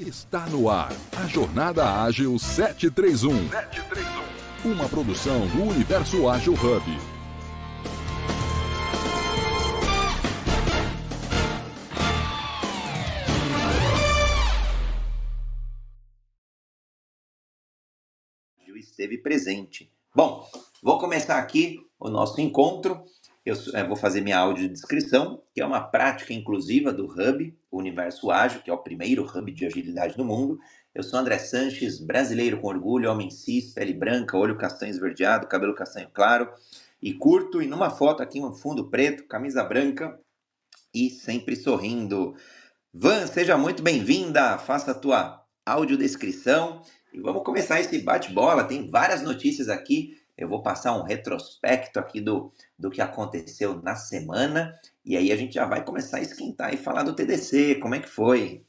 Está no ar a Jornada Ágil 731. 731. Uma produção do Universo Ágil Hub. Esteve presente. Bom, vou começar aqui o nosso encontro eu é, vou fazer minha audiodescrição, que é uma prática inclusiva do Hub, Universo Ágil, que é o primeiro hub de agilidade do mundo. Eu sou André Sanches, brasileiro com orgulho, homem cis, pele branca, olho castanho esverdeado, cabelo castanho claro e curto, e numa foto aqui um fundo preto, camisa branca e sempre sorrindo. Van, seja muito bem-vinda, faça a tua audiodescrição e vamos começar esse bate-bola. Tem várias notícias aqui eu vou passar um retrospecto aqui do, do que aconteceu na semana e aí a gente já vai começar a esquentar e falar do TDC. Como é que foi?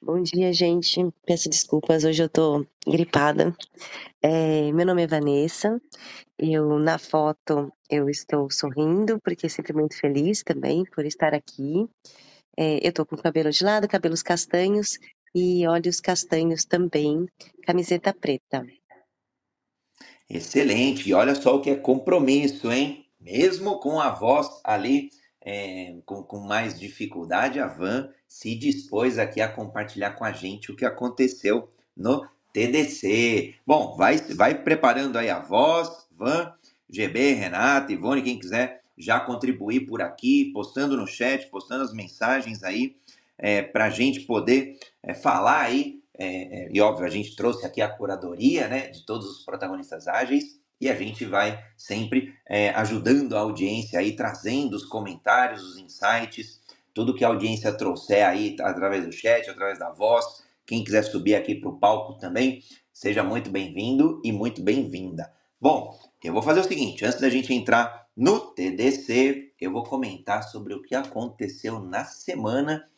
Bom dia, gente. Peço desculpas, hoje eu tô gripada. É, meu nome é Vanessa. Eu, na foto, eu estou sorrindo, porque sempre muito feliz também por estar aqui. É, eu tô com cabelo de lado, cabelos castanhos e olhos castanhos também, camiseta preta. Excelente. E olha só o que é compromisso, hein? Mesmo com a voz ali é, com, com mais dificuldade, a Van se dispôs aqui a compartilhar com a gente o que aconteceu no TDC. Bom, vai, vai preparando aí a voz, Van, GB, Renata, Ivone, quem quiser já contribuir por aqui, postando no chat, postando as mensagens aí, é, para a gente poder é, falar aí é, é, e óbvio, a gente trouxe aqui a curadoria né, de todos os protagonistas ágeis e a gente vai sempre é, ajudando a audiência aí, trazendo os comentários, os insights, tudo que a audiência trouxer aí através do chat, através da voz. Quem quiser subir aqui para o palco também, seja muito bem-vindo e muito bem-vinda. Bom, eu vou fazer o seguinte: antes da gente entrar no TDC, eu vou comentar sobre o que aconteceu na semana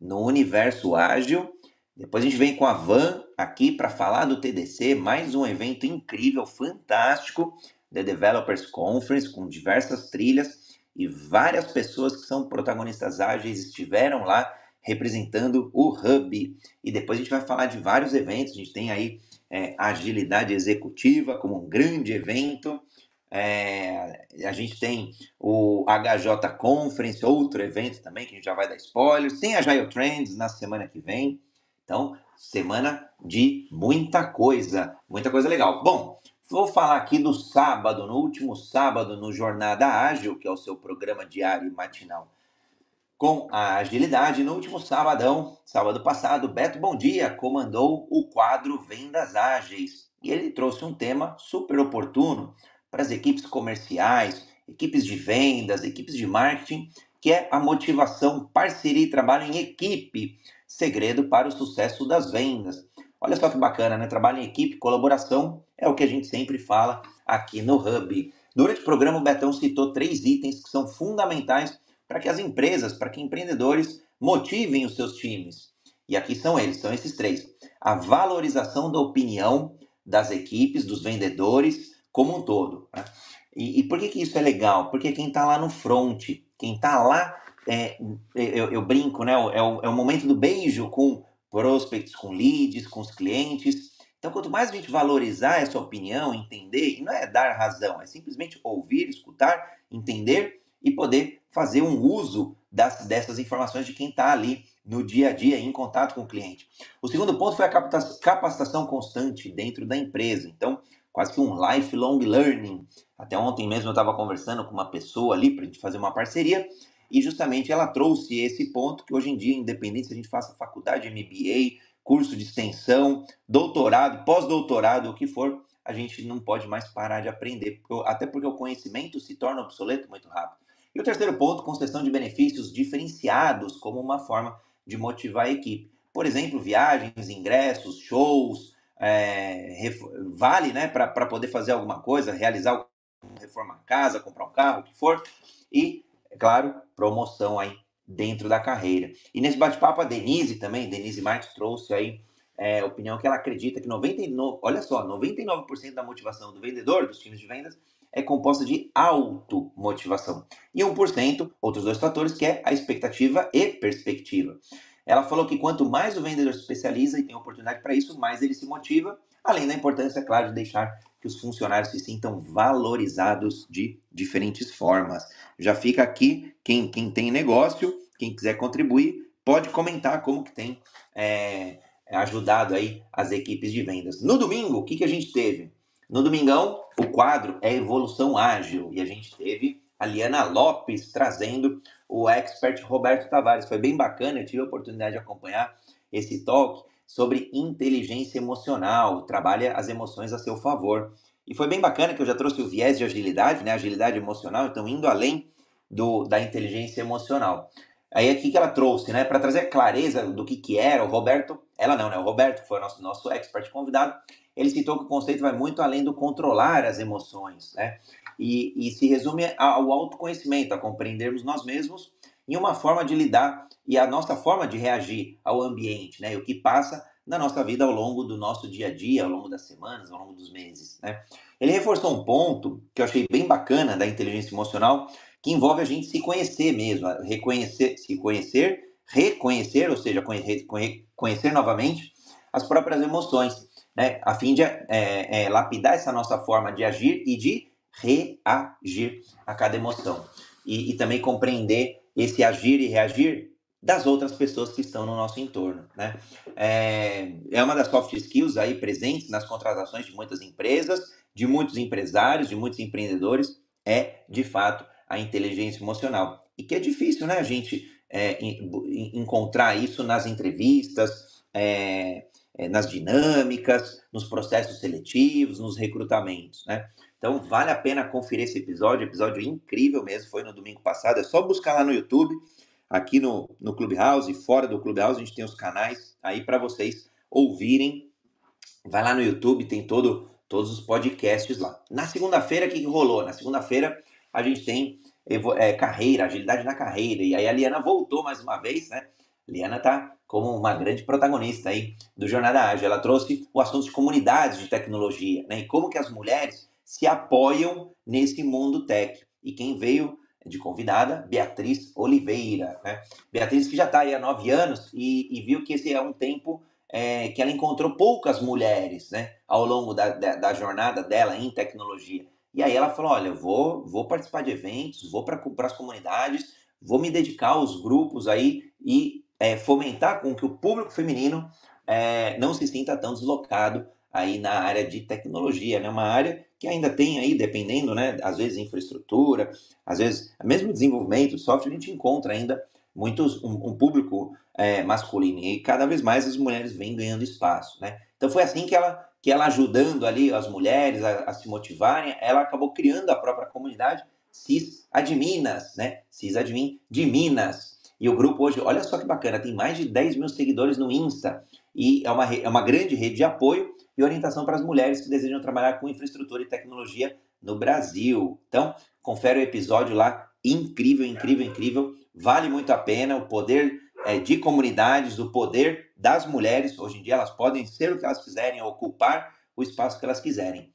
no universo ágil depois a gente vem com a Van aqui para falar do TDC, mais um evento incrível, fantástico, The Developers Conference, com diversas trilhas e várias pessoas que são protagonistas ágeis estiveram lá representando o Hub. E depois a gente vai falar de vários eventos, a gente tem aí é, Agilidade Executiva como um grande evento, é, a gente tem o HJ Conference, outro evento também, que a gente já vai dar spoilers. Tem a Agile Trends na semana que vem. Então, semana de muita coisa, muita coisa legal. Bom, vou falar aqui do sábado, no último sábado, no Jornada Ágil, que é o seu programa diário e matinal com a agilidade. No último sabadão, sábado passado, Beto Bom Dia comandou o quadro Vendas Ágeis e ele trouxe um tema super oportuno para as equipes comerciais, equipes de vendas, equipes de marketing, que é a motivação, parceria e trabalho em equipe segredo para o sucesso das vendas. Olha só que bacana, né? Trabalho em equipe, colaboração é o que a gente sempre fala aqui no Hub. Durante o programa, o Betão citou três itens que são fundamentais para que as empresas, para que empreendedores motivem os seus times. E aqui são eles, são esses três: a valorização da opinião das equipes, dos vendedores, como um todo. Né? E, e, por que, que isso é legal? Porque quem está lá no front, quem está lá é, eu, eu, brinco, né? É o, é o momento do beijo com prospects, com leads, com os clientes. Então, quanto mais a gente valorizar essa opinião, entender, e não é dar razão, é simplesmente ouvir, escutar, entender e poder fazer um uso das, dessas informações de quem está ali no dia a dia, em contato com o cliente. O segundo ponto foi a capacitação constante dentro da empresa. Então, quase que um lifelong learning. Até ontem mesmo eu estava conversando com uma pessoa ali para a gente fazer uma parceria e justamente ela trouxe esse ponto que hoje em dia, independente se a gente faça faculdade, MBA, curso de extensão, doutorado, pós-doutorado, o que for, a gente não pode mais parar de aprender, até porque o conhecimento se torna obsoleto muito rápido. E o terceiro ponto, concessão de benefícios diferenciados como uma forma de motivar a equipe. Por exemplo, viagens, ingressos, shows, é, vale né, para poder fazer alguma coisa, realizar reforma casa, comprar um carro, o que for. E é claro, promoção aí dentro da carreira. E nesse bate-papo, a Denise também, Denise Marques trouxe aí é, a opinião que ela acredita que 99, olha só, 99% da motivação do vendedor, dos times de vendas, é composta de automotivação. E 1%, outros dois fatores, que é a expectativa e perspectiva. Ela falou que quanto mais o vendedor se especializa e tem oportunidade para isso, mais ele se motiva, além da importância, claro, de deixar que os funcionários se sintam valorizados de diferentes formas. Já fica aqui, quem, quem tem negócio, quem quiser contribuir, pode comentar como que tem é, ajudado aí as equipes de vendas. No domingo, o que, que a gente teve? No domingão, o quadro é Evolução Ágil e a gente teve a Liana Lopes trazendo o expert Roberto Tavares. Foi bem bacana, eu tive a oportunidade de acompanhar esse talk sobre inteligência emocional, trabalha as emoções a seu favor. E foi bem bacana que eu já trouxe o viés de agilidade, né? Agilidade emocional, então indo além do, da inteligência emocional. Aí aqui que ela trouxe, né? Para trazer clareza do que, que era, o Roberto, ela não, né? O Roberto, que foi o nosso, nosso expert convidado, ele citou que o conceito vai muito além do controlar as emoções, né? E, e se resume ao autoconhecimento, a compreendermos nós mesmos em uma forma de lidar e a nossa forma de reagir ao ambiente, né? E o que passa na nossa vida ao longo do nosso dia a dia, ao longo das semanas, ao longo dos meses, né? Ele reforçou um ponto que eu achei bem bacana da inteligência emocional, que envolve a gente se conhecer mesmo, reconhecer, se conhecer, reconhecer, ou seja, conhecer, conhecer novamente as próprias emoções, né? A fim de é, é, lapidar essa nossa forma de agir e de reagir a cada emoção. E, e também compreender esse agir e reagir das outras pessoas que estão no nosso entorno, né? É, é uma das soft skills aí presentes nas contratações de muitas empresas, de muitos empresários, de muitos empreendedores, é de fato a inteligência emocional. E que é difícil, né, a gente é, encontrar isso nas entrevistas, é, é, nas dinâmicas, nos processos seletivos, nos recrutamentos, né? Então vale a pena conferir esse episódio, episódio incrível mesmo, foi no domingo passado, é só buscar lá no YouTube, aqui no, no Clubhouse e fora do Clubhouse, a gente tem os canais aí para vocês ouvirem. Vai lá no YouTube, tem todo, todos os podcasts lá. Na segunda-feira, o que, que rolou? Na segunda-feira a gente tem é, carreira, agilidade na carreira, e aí a Liana voltou mais uma vez, né? Liana tá como uma grande protagonista aí do Jornada Ágil. Ela trouxe o assunto de comunidades de tecnologia, né? E como que as mulheres se apoiam nesse mundo tech. E quem veio de convidada, Beatriz Oliveira. Né? Beatriz que já está aí há nove anos e, e, viu que esse é um tempo é, que ela encontrou poucas mulheres né, ao longo da, da, da, jornada dela em tecnologia. E aí ela falou, olha, vou, vou participar de eventos, vou para as comunidades, vou me dedicar aos grupos aí e é, fomentar com que o público feminino é, não se sinta tão deslocado aí na área de tecnologia, né? Uma área que ainda tem aí, dependendo, né? Às vezes infraestrutura, às vezes mesmo desenvolvimento de software, a gente encontra ainda muitos um, um público é, masculino e cada vez mais as mulheres vêm ganhando espaço, né? Então foi assim que ela que ela ajudando ali as mulheres a, a se motivarem, ela acabou criando a própria comunidade Cis Adminas, né? Cis Admin de Minas. E o grupo hoje, olha só que bacana, tem mais de 10 mil seguidores no Insta e é uma, é uma grande rede de apoio e orientação para as mulheres que desejam trabalhar com infraestrutura e tecnologia no Brasil. Então, confere o episódio lá, incrível, incrível, incrível. Vale muito a pena o poder é, de comunidades, o poder das mulheres. Hoje em dia elas podem ser o que elas quiserem, ocupar o espaço que elas quiserem.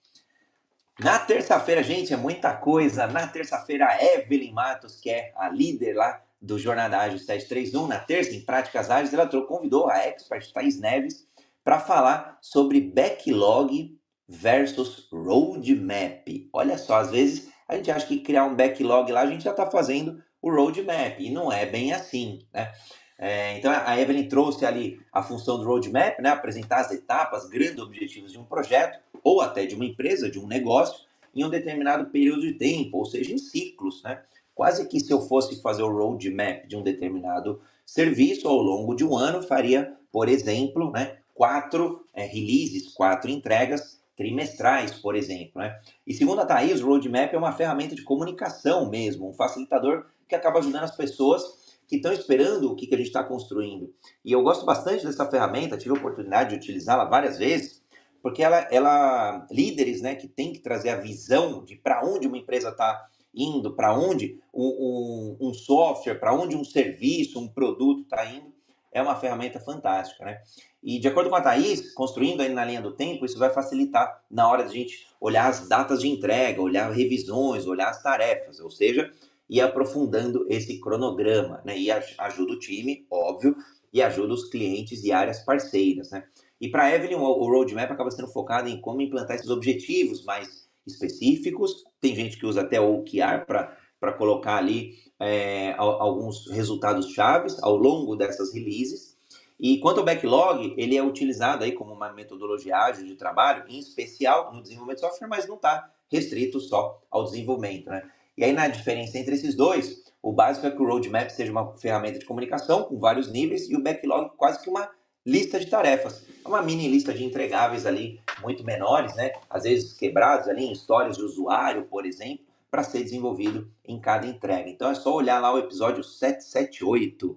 Na terça-feira, gente, é muita coisa. Na terça-feira, a Evelyn Matos, que é a líder lá do Jornada Ágil 731, na terça, em Práticas Ágeis, ela convidou a expert Thais Neves para falar sobre backlog versus roadmap. Olha só, às vezes a gente acha que criar um backlog lá a gente já está fazendo o roadmap, e não é bem assim, né? É, então a Evelyn trouxe ali a função do roadmap, né? apresentar as etapas, grandes objetivos de um projeto, ou até de uma empresa, de um negócio, em um determinado período de tempo, ou seja, em ciclos, né? Quase que se eu fosse fazer o roadmap de um determinado serviço ao longo de um ano, faria, por exemplo, né, quatro é, releases, quatro entregas trimestrais, por exemplo. Né? E segundo a Thaís, o roadmap é uma ferramenta de comunicação mesmo, um facilitador que acaba ajudando as pessoas que estão esperando o que, que a gente está construindo. E eu gosto bastante dessa ferramenta, tive a oportunidade de utilizá-la várias vezes, porque ela, ela líderes né, que têm que trazer a visão de para onde uma empresa está indo, para onde um, um, um software, para onde um serviço, um produto está indo, é uma ferramenta fantástica, né? E de acordo com a Thaís, construindo aí na linha do tempo, isso vai facilitar na hora de a gente olhar as datas de entrega, olhar revisões, olhar as tarefas, ou seja, ir aprofundando esse cronograma, né? E ajuda o time, óbvio, e ajuda os clientes e áreas parceiras. Né? E para Evelyn, o roadmap acaba sendo focado em como implantar esses objetivos mais específicos. Tem gente que usa até o OKR para colocar ali é, alguns resultados chaves ao longo dessas releases. E quanto ao backlog, ele é utilizado aí como uma metodologia ágil de trabalho, em especial no desenvolvimento de software, mas não está restrito só ao desenvolvimento. Né? E aí, na diferença entre esses dois, o básico é que o roadmap seja uma ferramenta de comunicação com vários níveis e o backlog quase que uma lista de tarefas. É uma mini lista de entregáveis ali, muito menores, né? Às vezes quebrados ali em histórias de usuário, por exemplo, para ser desenvolvido em cada entrega. Então é só olhar lá o episódio 778.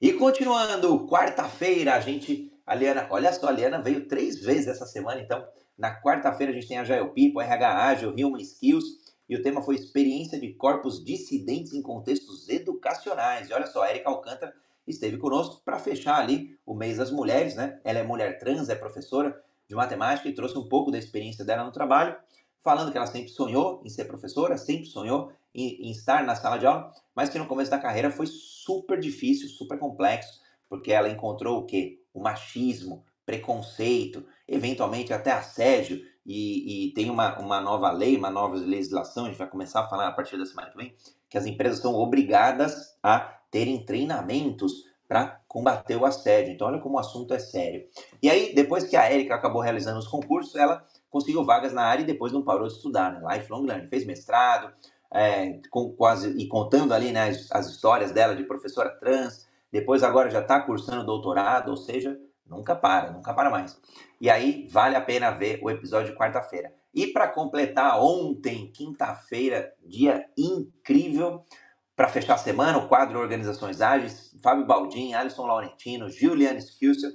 E continuando, quarta-feira a gente, a Liana, olha só, a Liana veio três vezes essa semana, então na quarta-feira a gente tem a Jael People, RH Ágil, Human Skills, e o tema foi experiência de corpos dissidentes em contextos educacionais. E olha só, a Erika Alcântara esteve conosco para fechar ali o mês das mulheres, né? Ela é mulher trans, é professora de matemática e trouxe um pouco da experiência dela no trabalho, falando que ela sempre sonhou em ser professora, sempre sonhou em, em estar na sala de aula, mas que no começo da carreira foi super difícil, super complexo, porque ela encontrou o quê? O machismo, preconceito, eventualmente até assédio, e, e, tem uma, uma nova lei, uma nova legislação, a gente vai começar a falar a partir da semana que vem, que as empresas são obrigadas a terem treinamentos para combater o assédio. Então, olha como o assunto é sério. E aí, depois que a Erika acabou realizando os concursos, ela conseguiu vagas na área e depois não parou de estudar, né? Lifelong Learning. Fez mestrado, é, com, quase, e contando ali né, as, as histórias dela de professora trans. Depois, agora já está cursando doutorado, ou seja, nunca para, nunca para mais. E aí, vale a pena ver o episódio de quarta-feira. E para completar, ontem, quinta-feira, dia incrível, para fechar a semana, o quadro Organizações Ágeis, Fábio Baldin, Alisson Laurentino, Juliane Skilsel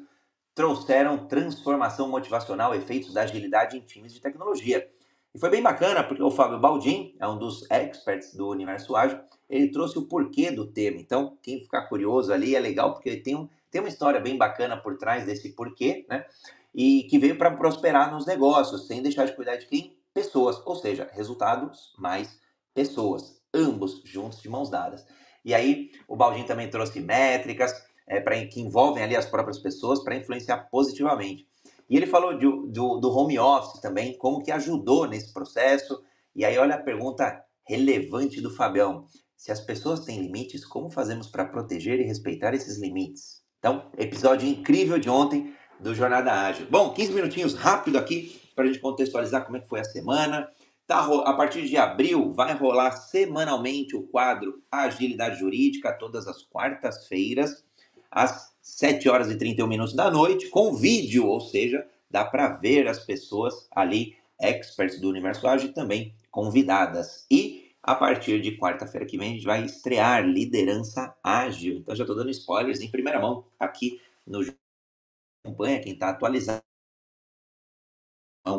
trouxeram transformação motivacional, efeitos da agilidade em times de tecnologia. E foi bem bacana, porque o Fábio Baldin é um dos experts do universo ágil, ele trouxe o porquê do tema. Então, quem ficar curioso ali é legal, porque ele tem, um, tem uma história bem bacana por trás desse porquê, né? E que veio para prosperar nos negócios, sem deixar de cuidar de quem? Pessoas, ou seja, resultados mais pessoas ambos juntos de mãos dadas. E aí o Baldin também trouxe métricas é, pra, que envolvem ali as próprias pessoas para influenciar positivamente. E ele falou de, do, do home office também, como que ajudou nesse processo. E aí olha a pergunta relevante do Fabião. Se as pessoas têm limites, como fazemos para proteger e respeitar esses limites? Então, episódio incrível de ontem do Jornada Ágil. Bom, 15 minutinhos rápido aqui para a gente contextualizar como é que foi a semana. Tá, a partir de abril vai rolar semanalmente o quadro Agilidade Jurídica, todas as quartas-feiras, às 7 horas e 31 minutos da noite, com vídeo, ou seja, dá para ver as pessoas ali, experts do universo ágil, também convidadas. E a partir de quarta-feira que vem, a gente vai estrear Liderança Ágil. Então já estou dando spoilers em primeira mão aqui no acompanha quem está atualizado.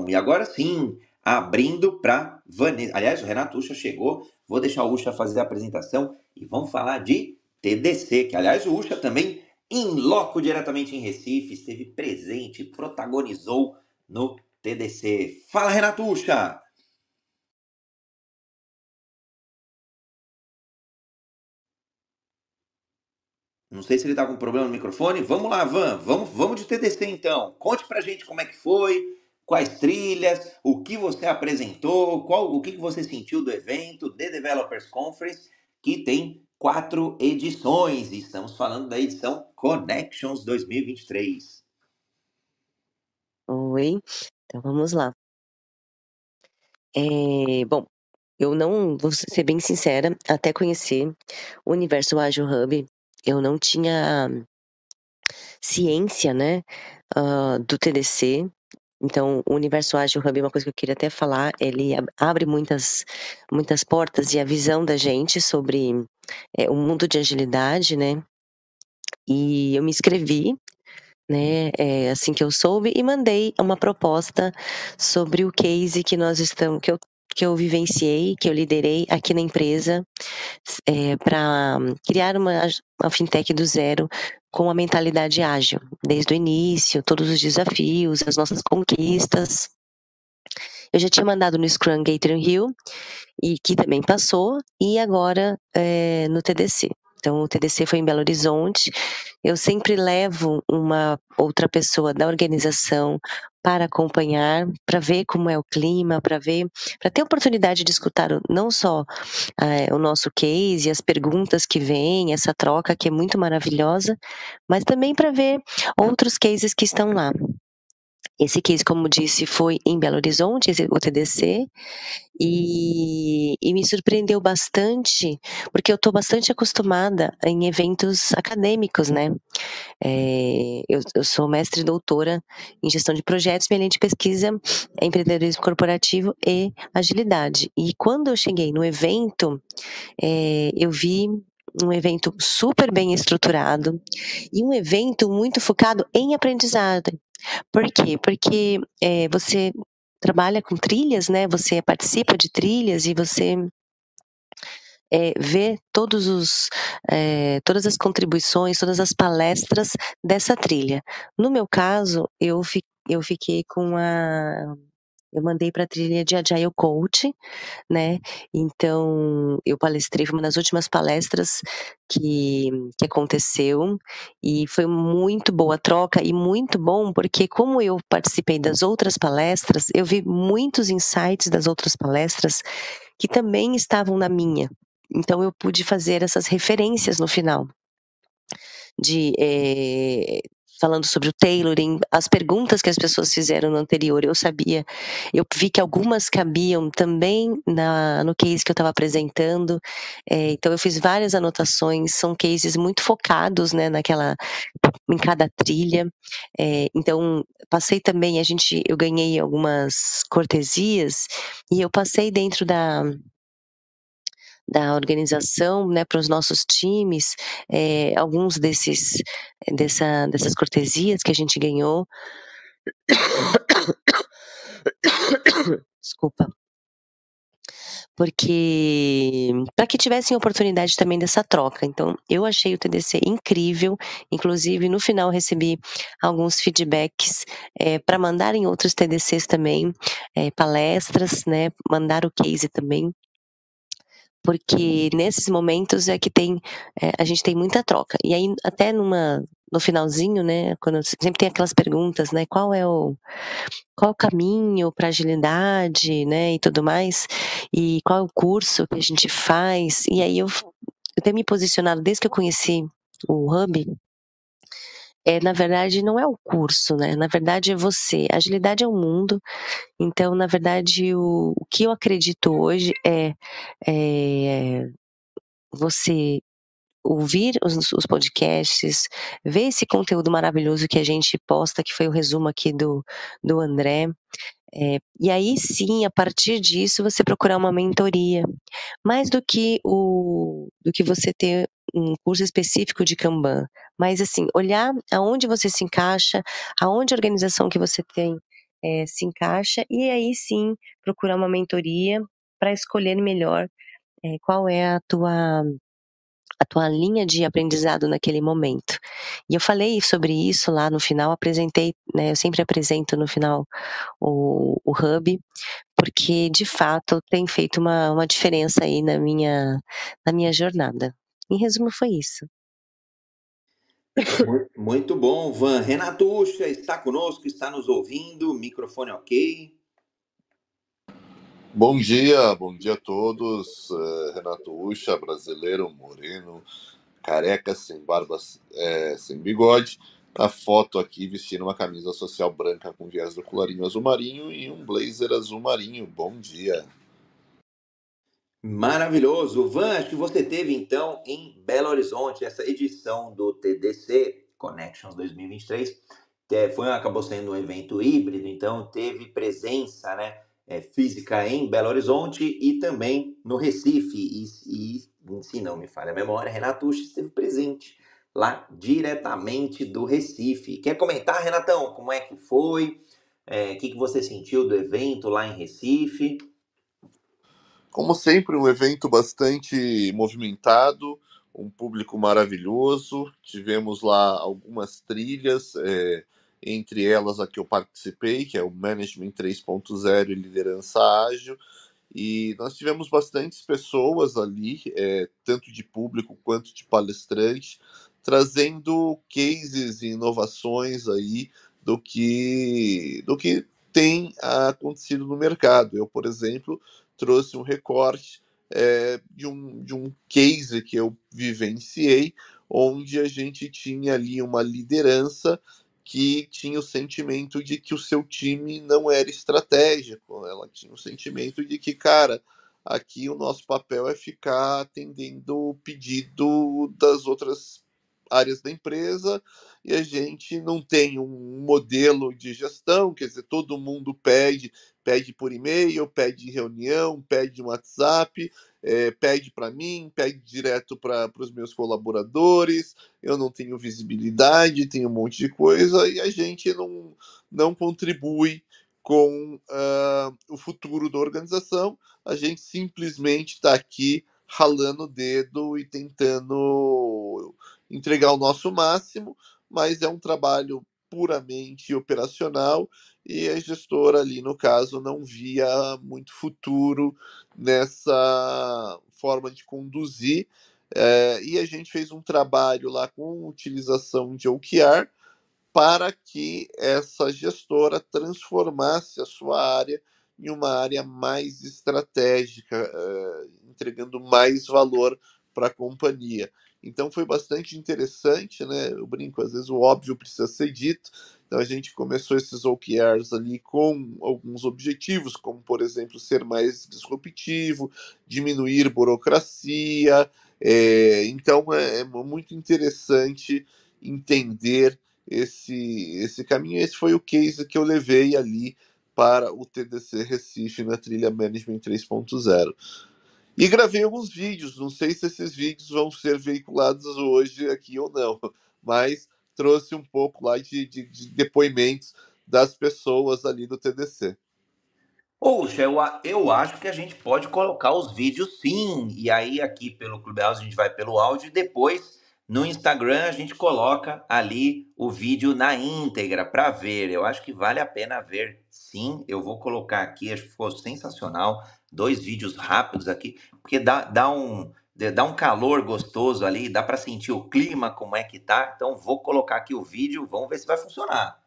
E agora sim, abrindo para Vanessa. Aliás, o Renato Ucha chegou. Vou deixar o Ucha fazer a apresentação e vamos falar de TDC, que aliás o Ucha também em loco diretamente em Recife, esteve presente, protagonizou no TDC. Fala, Renato Ucha! Não sei se ele está com problema no microfone. Vamos lá, Van. Vamos, vamos de TDC então. Conte pra gente como é que foi, quais trilhas, o que você apresentou, qual, o que você sentiu do evento, The Developers Conference, que tem quatro edições. E estamos falando da edição Connections 2023. Oi, então vamos lá. É, bom, eu não, vou ser bem sincera, até conhecer o Universo Agile Hub, eu não tinha ciência, né, uh, do TDC, então, o Universo Ágil Hub é uma coisa que eu queria até falar, ele abre muitas, muitas portas e a visão da gente sobre é, o mundo de agilidade, né? E eu me inscrevi, né, é, assim que eu soube, e mandei uma proposta sobre o case que nós estamos, que eu que eu vivenciei, que eu liderei aqui na empresa, é, para criar uma, uma fintech do zero com a mentalidade ágil, desde o início, todos os desafios, as nossas conquistas. Eu já tinha mandado no Scrum Gator Hill, e que também passou, e agora é, no TDC. Então, o TDC foi em Belo Horizonte. Eu sempre levo uma outra pessoa da organização para acompanhar, para ver como é o clima, para ver, para ter oportunidade de escutar não só é, o nosso case, as perguntas que vêm, essa troca que é muito maravilhosa, mas também para ver outros cases que estão lá. Esse case, como disse, foi em Belo Horizonte, o TDC, e, e me surpreendeu bastante, porque eu estou bastante acostumada em eventos acadêmicos, né? É, eu, eu, sou mestre e doutora em gestão de projetos, minha linha de pesquisa é empreendedorismo corporativo e agilidade. E quando eu cheguei no evento, é, eu vi um evento super bem estruturado e um evento muito focado em aprendizado. Por quê? Porque é, você trabalha com trilhas, né? Você participa de trilhas e você é, vê todos os, é, todas as contribuições, todas as palestras dessa trilha. No meu caso, eu, fi, eu fiquei com a eu mandei para a trilha de Agile Coach, né? Então, eu palestrei, foi uma das últimas palestras que, que aconteceu e foi muito boa troca e muito bom porque como eu participei das outras palestras, eu vi muitos insights das outras palestras que também estavam na minha. Então, eu pude fazer essas referências no final de é, falando sobre o tailoring, as perguntas que as pessoas fizeram no anterior, eu sabia, eu vi que algumas cabiam também na, no case que eu estava apresentando, é, então eu fiz várias anotações, são cases muito focados, né, naquela, em cada trilha, é, então passei também, a gente, eu ganhei algumas cortesias, e eu passei dentro da, da organização, né, para os nossos times, é, alguns desses dessa, dessas cortesias que a gente ganhou. Desculpa. Porque para que tivessem oportunidade também dessa troca. Então, eu achei o TDC incrível. Inclusive, no final recebi alguns feedbacks é, para mandar em outros TDCs também, é, palestras, né? Mandar o case também porque nesses momentos é que tem é, a gente tem muita troca. E aí até numa no finalzinho né quando sempre tem aquelas perguntas né qual é o qual é o caminho para agilidade né e tudo mais e qual é o curso que a gente faz. E aí eu, eu tenho me posicionado desde que eu conheci o Hub é, na verdade, não é o curso, né? Na verdade, é você. Agilidade é o mundo. Então, na verdade, o, o que eu acredito hoje é, é você ouvir os, os, podcasts, ver esse conteúdo maravilhoso que a gente posta, que foi o resumo aqui do, do André. É, e aí sim, a partir disso, você procurar uma mentoria. Mais do que o do que você ter um curso específico de Kanban, mas assim, olhar aonde você se encaixa, aonde a organização que você tem é, se encaixa, e aí sim procurar uma mentoria para escolher melhor é, qual é a tua a tua linha de aprendizado naquele momento. E eu falei sobre isso lá no final, apresentei, né, eu sempre apresento no final o, o Hub, porque de fato tem feito uma, uma diferença aí na minha, na minha jornada. Em resumo, foi isso. Muito bom, Van. Renato Ucha está conosco, está nos ouvindo, microfone ok. Bom dia, bom dia a todos. Uh, Renato Ucha, brasileiro, moreno, careca, sem barba, é, sem bigode. A foto aqui vestindo uma camisa social branca com viés do colarinho azul marinho e um blazer azul marinho. Bom dia. Maravilhoso. Van, acho que você teve então em Belo Horizonte essa edição do TDC Connections 2023. Que foi, acabou sendo um evento híbrido, então teve presença né, é, física em Belo Horizonte e também no Recife. E, e se não me falha a memória, Renato Uchi esteve presente lá diretamente do Recife. Quer comentar, Renatão, como é que foi? É, o que, que você sentiu do evento lá em Recife? Como sempre, um evento bastante movimentado, um público maravilhoso. Tivemos lá algumas trilhas, é, entre elas a que eu participei, que é o Management 3.0 e Liderança Ágil. E nós tivemos bastantes pessoas ali, é, tanto de público quanto de palestrantes, trazendo cases e inovações aí do que, do que tem acontecido no mercado. Eu, por exemplo, trouxe um recorte é, de, um, de um case que eu vivenciei, onde a gente tinha ali uma liderança que tinha o sentimento de que o seu time não era estratégico. Ela tinha o sentimento de que, cara, aqui o nosso papel é ficar atendendo o pedido das outras áreas da empresa e a gente não tem um modelo de gestão, quer dizer, todo mundo pede, pede por e-mail, pede em reunião, pede no WhatsApp, é, pede para mim, pede direto para os meus colaboradores, eu não tenho visibilidade, tenho um monte de coisa e a gente não, não contribui com uh, o futuro da organização, a gente simplesmente está aqui ralando o dedo e tentando entregar o nosso máximo, mas é um trabalho puramente operacional e a gestora ali, no caso, não via muito futuro nessa forma de conduzir. É, e a gente fez um trabalho lá com utilização de OKR para que essa gestora transformasse a sua área em uma área mais estratégica, é, entregando mais valor para a companhia. Então foi bastante interessante, né? Eu brinco, às vezes o óbvio precisa ser dito. Então a gente começou esses OKRs ali com alguns objetivos, como por exemplo ser mais disruptivo, diminuir burocracia. É, então é, é muito interessante entender esse, esse caminho. Esse foi o case que eu levei ali para o TDC Recife na trilha Management 3.0. E gravei alguns vídeos, não sei se esses vídeos vão ser veiculados hoje aqui ou não, mas trouxe um pouco lá de, de, de depoimentos das pessoas ali do TDC. Poxa, eu, eu acho que a gente pode colocar os vídeos sim. E aí, aqui pelo Clubhouse, a gente vai pelo áudio e depois no Instagram a gente coloca ali o vídeo na íntegra para ver. Eu acho que vale a pena ver sim. Eu vou colocar aqui, acho que ficou sensacional dois vídeos rápidos aqui, porque dá, dá, um, dá um calor gostoso ali, dá para sentir o clima, como é que tá. Então vou colocar aqui o vídeo, vamos ver se vai funcionar.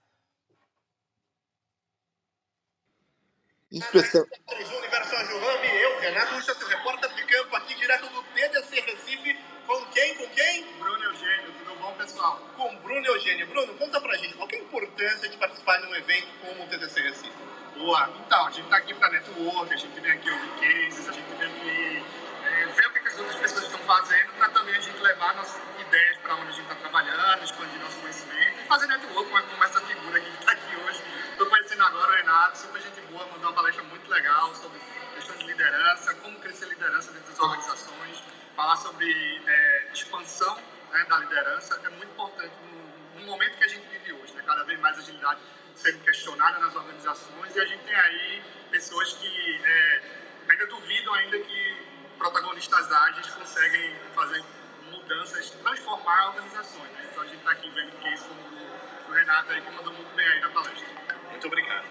Inspeção. Universo Hub, eu, Renato Ruxa, seu repórter de campo, aqui direto do TDC Recife. Com quem? Com quem? Bruno Eugênio, tudo bom, pessoal? Com Bruno Eugênio. Bruno, conta pra gente, qual é a importância de participar de um evento como o TDC Recife? Boa. Então, a gente está aqui para network, a gente vem aqui ouvir cases, a gente vem aqui ver o que, as outras pessoas estão fazendo para também a gente levar nossas ideias para onde a gente está trabalhando, expandir nosso conhecimento e fazer network como essa figura que está aqui hoje. Estou conhecendo agora o Renato, super gente boa, mandou uma palestra muito legal sobre questão de liderança, como crescer liderança dentro das organizações, falar sobre é, expansão né, da liderança, é muito importante no, no momento que a gente vive hoje, né? cada vez mais agilidade sendo questionada nas organizações e a gente tem aí pessoas que é, ainda duvidam ainda que protagonistas ágeis conseguem fazer mudanças, transformar organizações. Né? Então a gente está aqui vendo case como o Renato aí que mandou muito bem aí na palestra. Muito obrigado.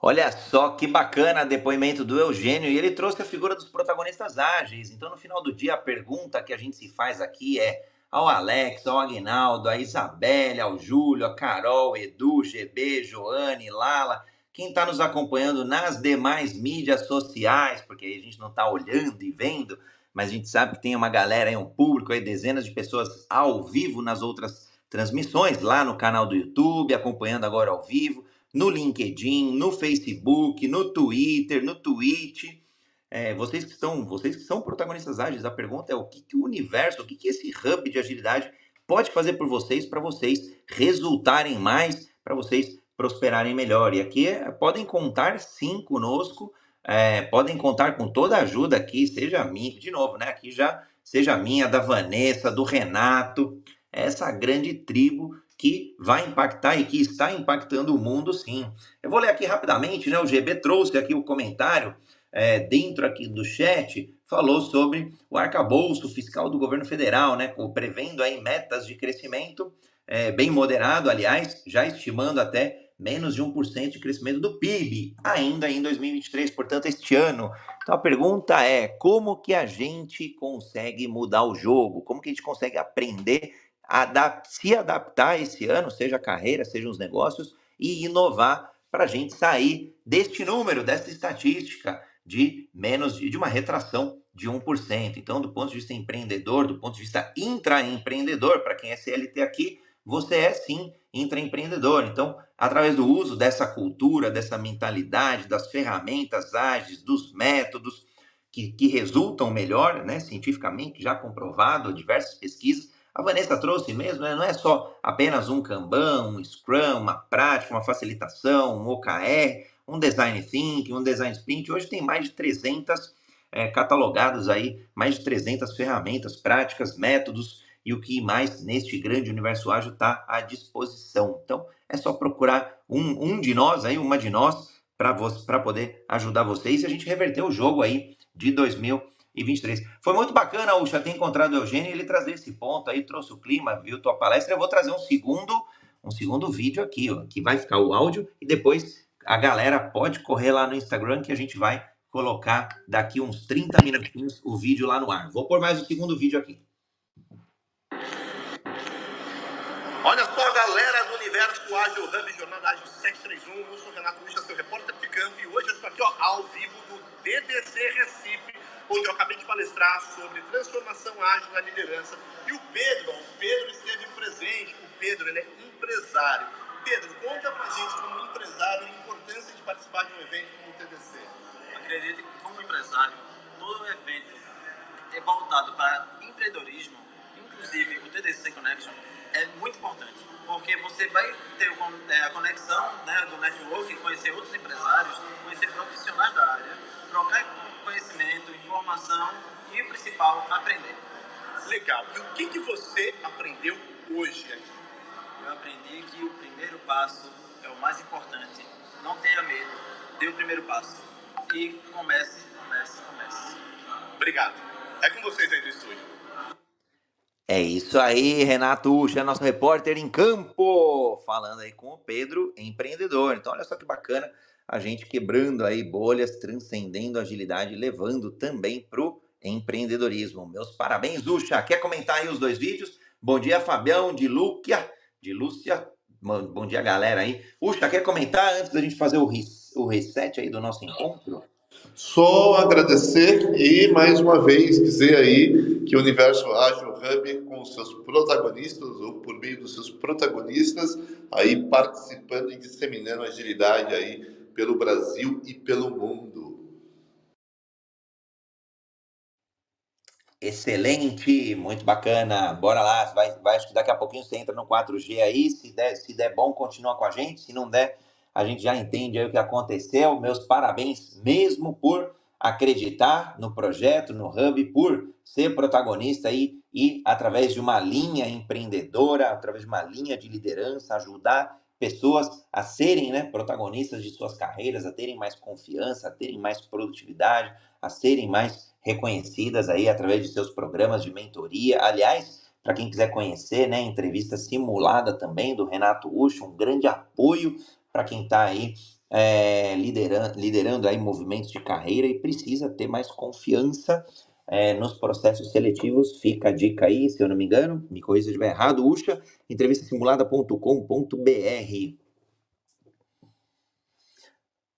Olha só que bacana depoimento do Eugênio e ele trouxe a figura dos protagonistas ágeis. Então, no final do dia, a pergunta que a gente se faz aqui é: ao Alex, ao Aguinaldo, a Isabelle, ao Júlio, a Carol, Edu, GB, Joane, Lala, quem está nos acompanhando nas demais mídias sociais, porque a gente não está olhando e vendo, mas a gente sabe que tem uma galera aí, um público aí, dezenas de pessoas ao vivo nas outras transmissões, lá no canal do YouTube, acompanhando agora ao vivo, no LinkedIn, no Facebook, no Twitter, no Twitch. É, vocês que estão, vocês que são protagonistas ágeis, a pergunta é o que, que o universo, o que, que esse hub de agilidade pode fazer por vocês para vocês resultarem mais, para vocês prosperarem melhor. E aqui é, podem contar sim conosco, é, podem contar com toda a ajuda aqui, seja minha, de novo, né? Aqui já seja minha, da Vanessa, do Renato, essa grande tribo que vai impactar e que está impactando o mundo, sim. Eu vou ler aqui rapidamente, né? O GB trouxe aqui o comentário é, dentro aqui do chat, falou sobre o arcabouço fiscal do governo federal, né, prevendo aí metas de crescimento é, bem moderado, aliás, já estimando até menos de 1% de crescimento do PIB, ainda em 2023, portanto, este ano. Então a pergunta é: como que a gente consegue mudar o jogo? Como que a gente consegue aprender a se adaptar esse ano, seja a carreira, seja os negócios, e inovar para a gente sair deste número, dessa estatística de menos de, de uma retração de 1%. Então, do ponto de vista empreendedor, do ponto de vista intraempreendedor, para quem é CLT aqui, você é sim intraempreendedor. Então, através do uso dessa cultura, dessa mentalidade, das ferramentas ágeis, dos métodos que, que resultam melhor, né, cientificamente já comprovado, diversas pesquisas, a Vanessa trouxe mesmo, né? não é só apenas um Kanban, um Scrum, uma prática, uma facilitação, um OKR, um Design Thinking, um Design Sprint. Hoje tem mais de 300 é, catalogados aí, mais de 300 ferramentas, práticas, métodos e o que mais neste grande universo ágil está à disposição. Então, é só procurar um, um de nós aí, uma de nós, para poder ajudar vocês e a gente reverter o jogo aí de 2023. Foi muito bacana, Uxa, ter encontrado o Eugênio ele trazer esse ponto aí, trouxe o clima, viu tua palestra. Eu vou trazer um segundo, um segundo vídeo aqui, ó, que vai ficar o áudio e depois a galera pode correr lá no Instagram que a gente vai colocar daqui uns 30 minutinhos o vídeo lá no ar. Vou pôr mais o segundo vídeo aqui. Olha só, galera do Universo Ágil Hub, Jornada Ágil 731. Eu sou Renato Lucha, seu repórter de campo, e hoje eu estou aqui ó, ao vivo do DDC Recife, onde eu acabei de palestrar sobre transformação ágil na liderança. E o Pedro, o Pedro esteve presente. O Pedro, ele é empresário. Pedro, conta pra gente, como empresário, a importância de participar de um evento como o TDC. Acredito que, como empresário, todo evento é voltado para empreendedorismo, inclusive o TDC Connection, é muito importante, porque você vai ter é, a conexão né, do network, conhecer outros empresários, conhecer profissionais da área, trocar conhecimento, informação e o principal, aprender. Legal. E o que, que você aprendeu hoje aqui? Eu aprendi que o primeiro passo é o mais importante. Não tenha medo, dê o primeiro passo. E comece, comece, comece. Obrigado. É com vocês aí do estúdio. É isso aí, Renato Ucha, nosso repórter em campo, falando aí com o Pedro, empreendedor. Então, olha só que bacana, a gente quebrando aí bolhas, transcendendo agilidade, levando também pro empreendedorismo. Meus parabéns, Ucha. Quer comentar aí os dois vídeos? Bom dia, Fabião, de Lúcia, de Lúcia. Bom dia, galera aí. Ucha, quer comentar antes da gente fazer o, o reset aí do nosso encontro? Só agradecer e mais uma vez dizer aí que o Universo Ágil Hub com seus protagonistas ou por meio dos seus protagonistas aí participando e disseminando agilidade aí pelo Brasil e pelo mundo. Excelente, muito bacana. Bora lá, vai, vai, acho que daqui a pouquinho você entra no 4G aí. Se der, se der bom, continua com a gente. Se não der, a gente já entende aí o que aconteceu. Meus parabéns mesmo por acreditar no projeto, no Hub, por ser protagonista aí e, através de uma linha empreendedora, através de uma linha de liderança, ajudar pessoas a serem né, protagonistas de suas carreiras, a terem mais confiança, a terem mais produtividade, a serem mais reconhecidas aí através de seus programas de mentoria. Aliás, para quem quiser conhecer, né, entrevista simulada também do Renato Ucho, um grande apoio para quem está aí é, liderando, liderando aí movimentos de carreira e precisa ter mais confiança é, nos processos seletivos. Fica a dica aí, se eu não me engano, me corrija se estiver errado, Ucha, entrevistasimulada.com.br.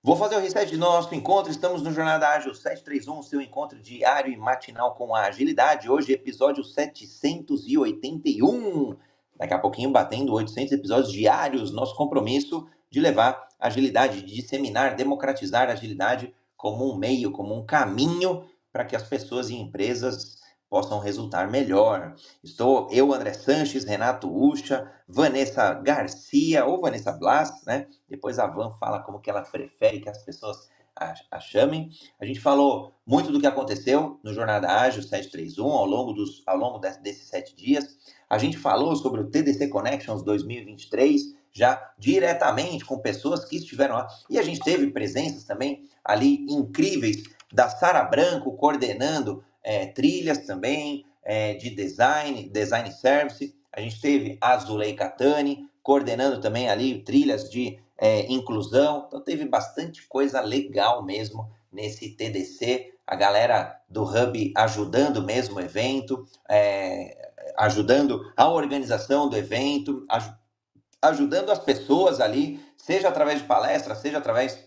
Vou fazer o reset do nosso encontro. Estamos no Jornada Ágil 731, seu encontro diário e matinal com a agilidade. Hoje, episódio 781. Daqui a pouquinho, batendo 800 episódios diários. Nosso compromisso de levar agilidade, de disseminar, democratizar a agilidade como um meio, como um caminho para que as pessoas e empresas possam resultar melhor. Estou eu, André Sanches, Renato Ucha, Vanessa Garcia ou Vanessa Blas, né? Depois a Van fala como que ela prefere que as pessoas a, a chamem. A gente falou muito do que aconteceu no Jornada Ágil 731 ao longo, dos, ao longo desses sete dias. A gente falou sobre o TDC Connections 2023, já diretamente com pessoas que estiveram lá. E a gente teve presenças também ali incríveis da Sara Branco coordenando é, trilhas também é, de design, design service. A gente teve a Zulei Catani coordenando também ali trilhas de é, inclusão. Então teve bastante coisa legal mesmo nesse TDC. A galera do Hub ajudando mesmo o evento, é, ajudando a organização do evento, ajudando as pessoas ali, seja através de palestra, seja através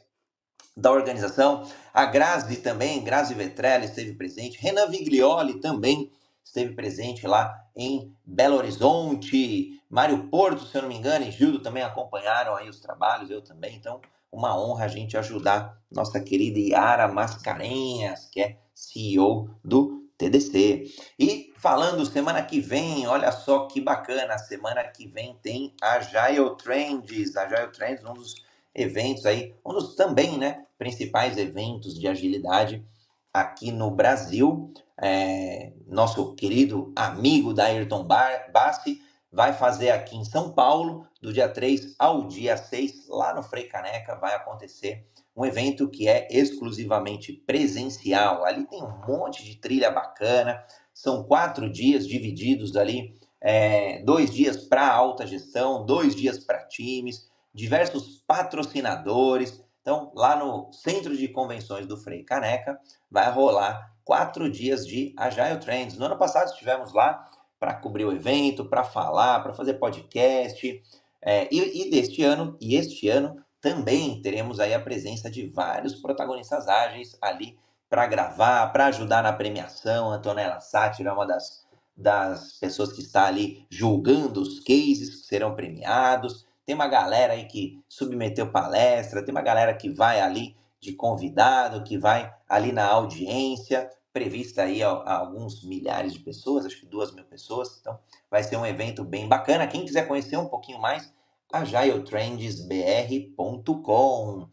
da organização. A Grazi também, Grazi Vetrelli esteve presente, Renan Viglioli também esteve presente lá em Belo Horizonte, Mário Porto, se eu não me engano, e Gildo também acompanharam aí os trabalhos, eu também, então uma honra a gente ajudar nossa querida Yara Mascarenhas, que é CEO do TDC. E falando semana que vem, olha só que bacana, semana que vem tem Agile Trends, Agile Trends, um dos eventos aí, um dos também, né, principais eventos de agilidade aqui no Brasil. É, nosso querido amigo da Ayrton Bassi vai fazer aqui em São Paulo, do dia 3 ao dia 6, lá no Frei Caneca, vai acontecer um evento que é exclusivamente presencial. Ali tem um monte de trilha bacana, são quatro dias divididos ali, é, dois dias para alta gestão, dois dias para times, diversos patrocinadores. Então, lá no Centro de Convenções do Frei Caneca, vai rolar quatro dias de Agile Trends. No ano passado estivemos lá para cobrir o evento, para falar, para fazer podcast. É, e, e, deste ano, e este ano também teremos aí a presença de vários protagonistas ágeis ali para gravar, para ajudar na premiação. Antonella Sátira é uma das, das pessoas que está ali julgando os cases que serão premiados. Tem uma galera aí que submeteu palestra, tem uma galera que vai ali de convidado, que vai ali na audiência prevista aí a, a, alguns milhares de pessoas, acho que duas mil pessoas. Então, vai ser um evento bem bacana. Quem quiser conhecer um pouquinho mais, agiletrendsbr.com.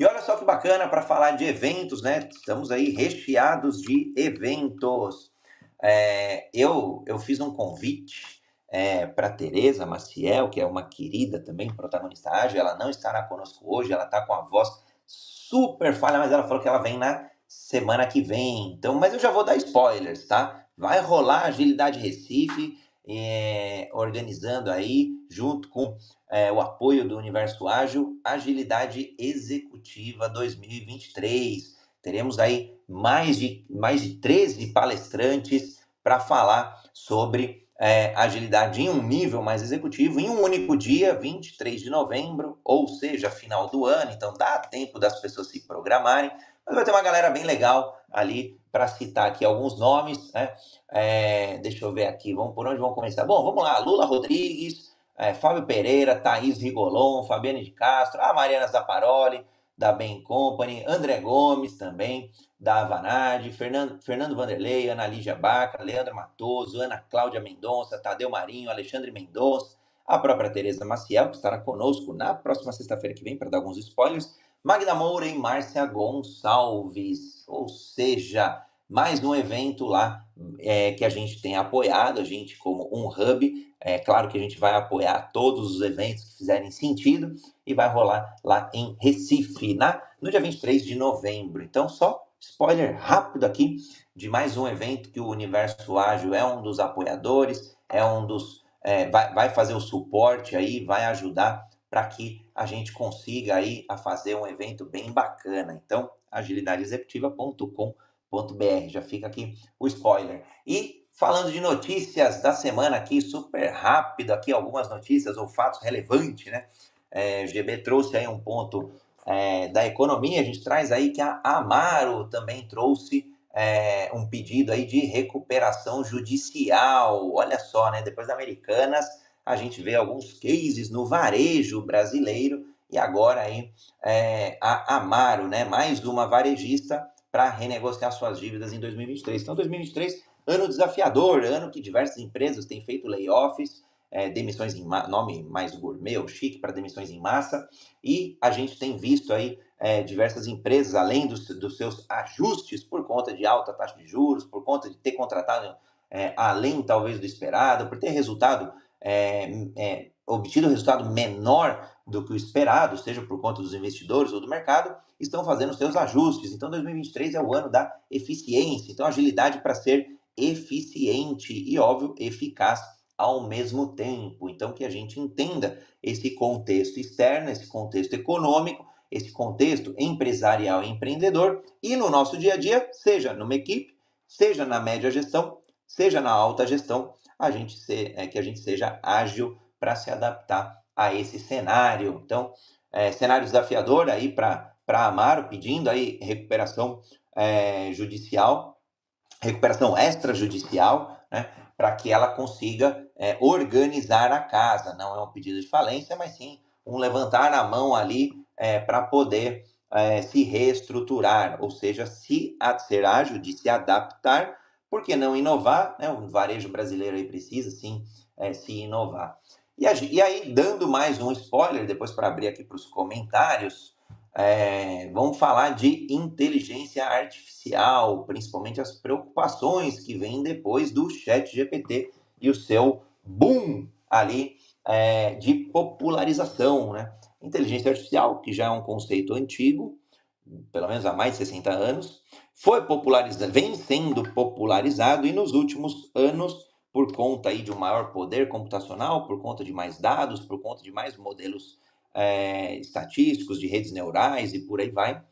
E olha só que bacana para falar de eventos, né? Estamos aí recheados de eventos. É, eu, eu fiz um convite é, para Tereza Maciel, que é uma querida também, protagonista ágil. Ela não estará conosco hoje, ela está com a voz super falha, mas ela falou que ela vem na semana que vem. Então, mas eu já vou dar spoilers, tá? Vai rolar Agilidade Recife, é, organizando aí, junto com é, o apoio do Universo Ágil, Agilidade Executiva 2023. Teremos aí mais de, mais de 13 palestrantes para falar sobre é, agilidade em um nível mais executivo, em um único dia, 23 de novembro, ou seja, final do ano, então dá tempo das pessoas se programarem. Mas vai ter uma galera bem legal ali para citar aqui alguns nomes, né? É, deixa eu ver aqui, vamos por onde vamos começar? Bom, vamos lá, Lula Rodrigues, é, Fábio Pereira, Thaís Rigolon, Fabiane de Castro, a Mariana Zaparoli, da Bain Company, André Gomes também, da Avanade, Fernando, Fernando Vanderlei, Ana Lígia Baca, Leandro Matoso, Ana Cláudia Mendonça, Tadeu Marinho, Alexandre Mendonça, a própria Tereza Maciel, que estará conosco na próxima sexta-feira que vem para dar alguns spoilers, Magda Moura e Márcia Gonçalves. Ou seja, mais um evento lá é, que a gente tem apoiado, a gente como um hub. É claro que a gente vai apoiar todos os eventos que fizerem sentido e vai rolar lá em Recife, na, no dia 23 de novembro. Então, só spoiler rápido aqui de mais um evento que o Universo Ágil é um dos apoiadores, é um dos. É, vai, vai fazer o suporte aí, vai ajudar para que a gente consiga aí a fazer um evento bem bacana. Então, agilidadeexecutiva.com.br. Já fica aqui o spoiler. E falando de notícias da semana aqui, super rápido aqui, algumas notícias ou fatos relevantes, né? É, o GB trouxe aí um ponto é, da economia, a gente traz aí que a Amaro também trouxe é, um pedido aí de recuperação judicial. Olha só, né? Depois da Americanas, a gente vê alguns cases no varejo brasileiro e agora aí é, a Amaro, né, mais uma varejista para renegociar suas dívidas em 2023. Então, 2023, ano desafiador, ano que diversas empresas têm feito layoffs, é, demissões em nome mais gourmet ou chique para demissões em massa, e a gente tem visto aí é, diversas empresas, além dos, dos, seus ajustes por conta de alta taxa de juros, por conta de ter contratado é, além talvez do esperado, por ter resultado é, é, obtido um resultado menor do que o esperado, seja por conta dos investidores ou do mercado, estão fazendo seus ajustes. Então, 2023 é o ano da eficiência. Então, agilidade para ser eficiente e, óbvio, eficaz ao mesmo tempo. Então, que a gente entenda esse contexto externo, esse contexto econômico, esse contexto empresarial e empreendedor, e no nosso dia a dia, seja numa equipe, seja na média gestão, seja na alta gestão, a gente se, é, que a gente seja ágil para se adaptar a esse cenário. Então, é, cenário desafiador aí para Amaro, pedindo aí recuperação é, judicial, recuperação extrajudicial, né, para que ela consiga é, organizar a casa. Não é um pedido de falência, mas sim um levantar a mão ali é, para poder é, se reestruturar, ou seja, se ser ágil, de se adaptar, porque não inovar? Né? O varejo brasileiro aí precisa sim é, se inovar. E, e, aí, dando mais um spoiler, depois para abrir aqui para os comentários, é, vamos falar de inteligência artificial, principalmente as preocupações que vêm depois do Chat GPT e o seu boom ali é, de popularização. Né? Inteligência artificial, que já é um conceito antigo, pelo menos há mais de 60 anos, foi popularizado, vem sendo popularizado e nos últimos anos, por conta aí de um maior poder computacional, por conta de mais dados, por conta de mais modelos é, estatísticos, de redes neurais e por aí vai,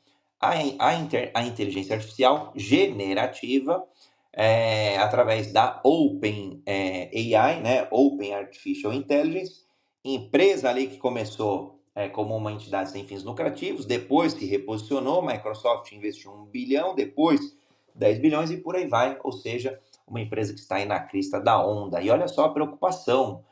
a, a, inter, a inteligência artificial generativa, é, através da Open é, AI, né, Open Artificial Intelligence, empresa ali que começou é, como uma entidade sem fins lucrativos, depois se reposicionou, Microsoft investiu um bilhão, depois 10 bilhões e por aí vai, ou seja, uma empresa que está aí na crista da onda. E olha só a preocupação,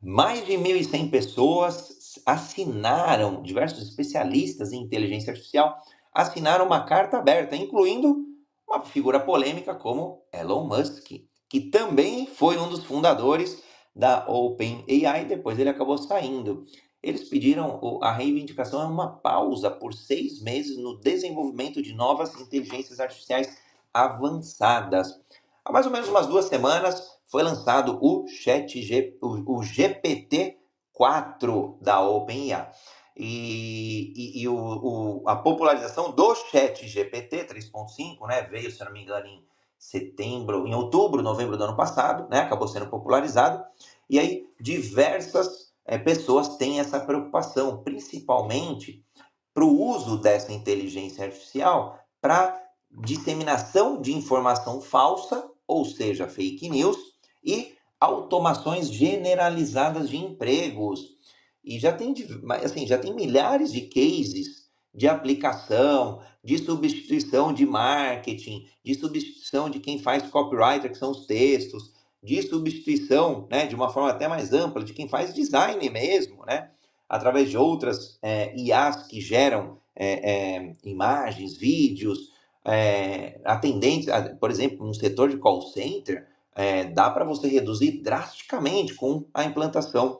mais de 1.100 pessoas assinaram, diversos especialistas em inteligência artificial assinaram uma carta aberta, incluindo uma figura polêmica como Elon Musk, que também foi um dos fundadores da OpenAI, depois ele acabou saindo. Eles pediram a reivindicação é uma pausa por seis meses no desenvolvimento de novas inteligências artificiais avançadas. Há mais ou menos umas duas semanas, foi lançado o Chat G, o, o GPT-4 da OpenAI. E, e, e o, o, a popularização do Chat GPT 3.5 né, veio, se não me engano, em setembro, em outubro, novembro do ano passado, né, acabou sendo popularizado. E aí diversas é, pessoas têm essa preocupação, principalmente para o uso dessa inteligência artificial para disseminação de informação falsa, ou seja, fake news, e automações generalizadas de empregos. E já tem, assim, já tem milhares de cases de aplicação, de substituição de marketing, de substituição de quem faz copywriter, que são os textos, de substituição, né, de uma forma até mais ampla, de quem faz design mesmo, né, através de outras é, IAs que geram é, é, imagens, vídeos, atendentes, por exemplo, no setor de call center, dá para você reduzir drasticamente com a implantação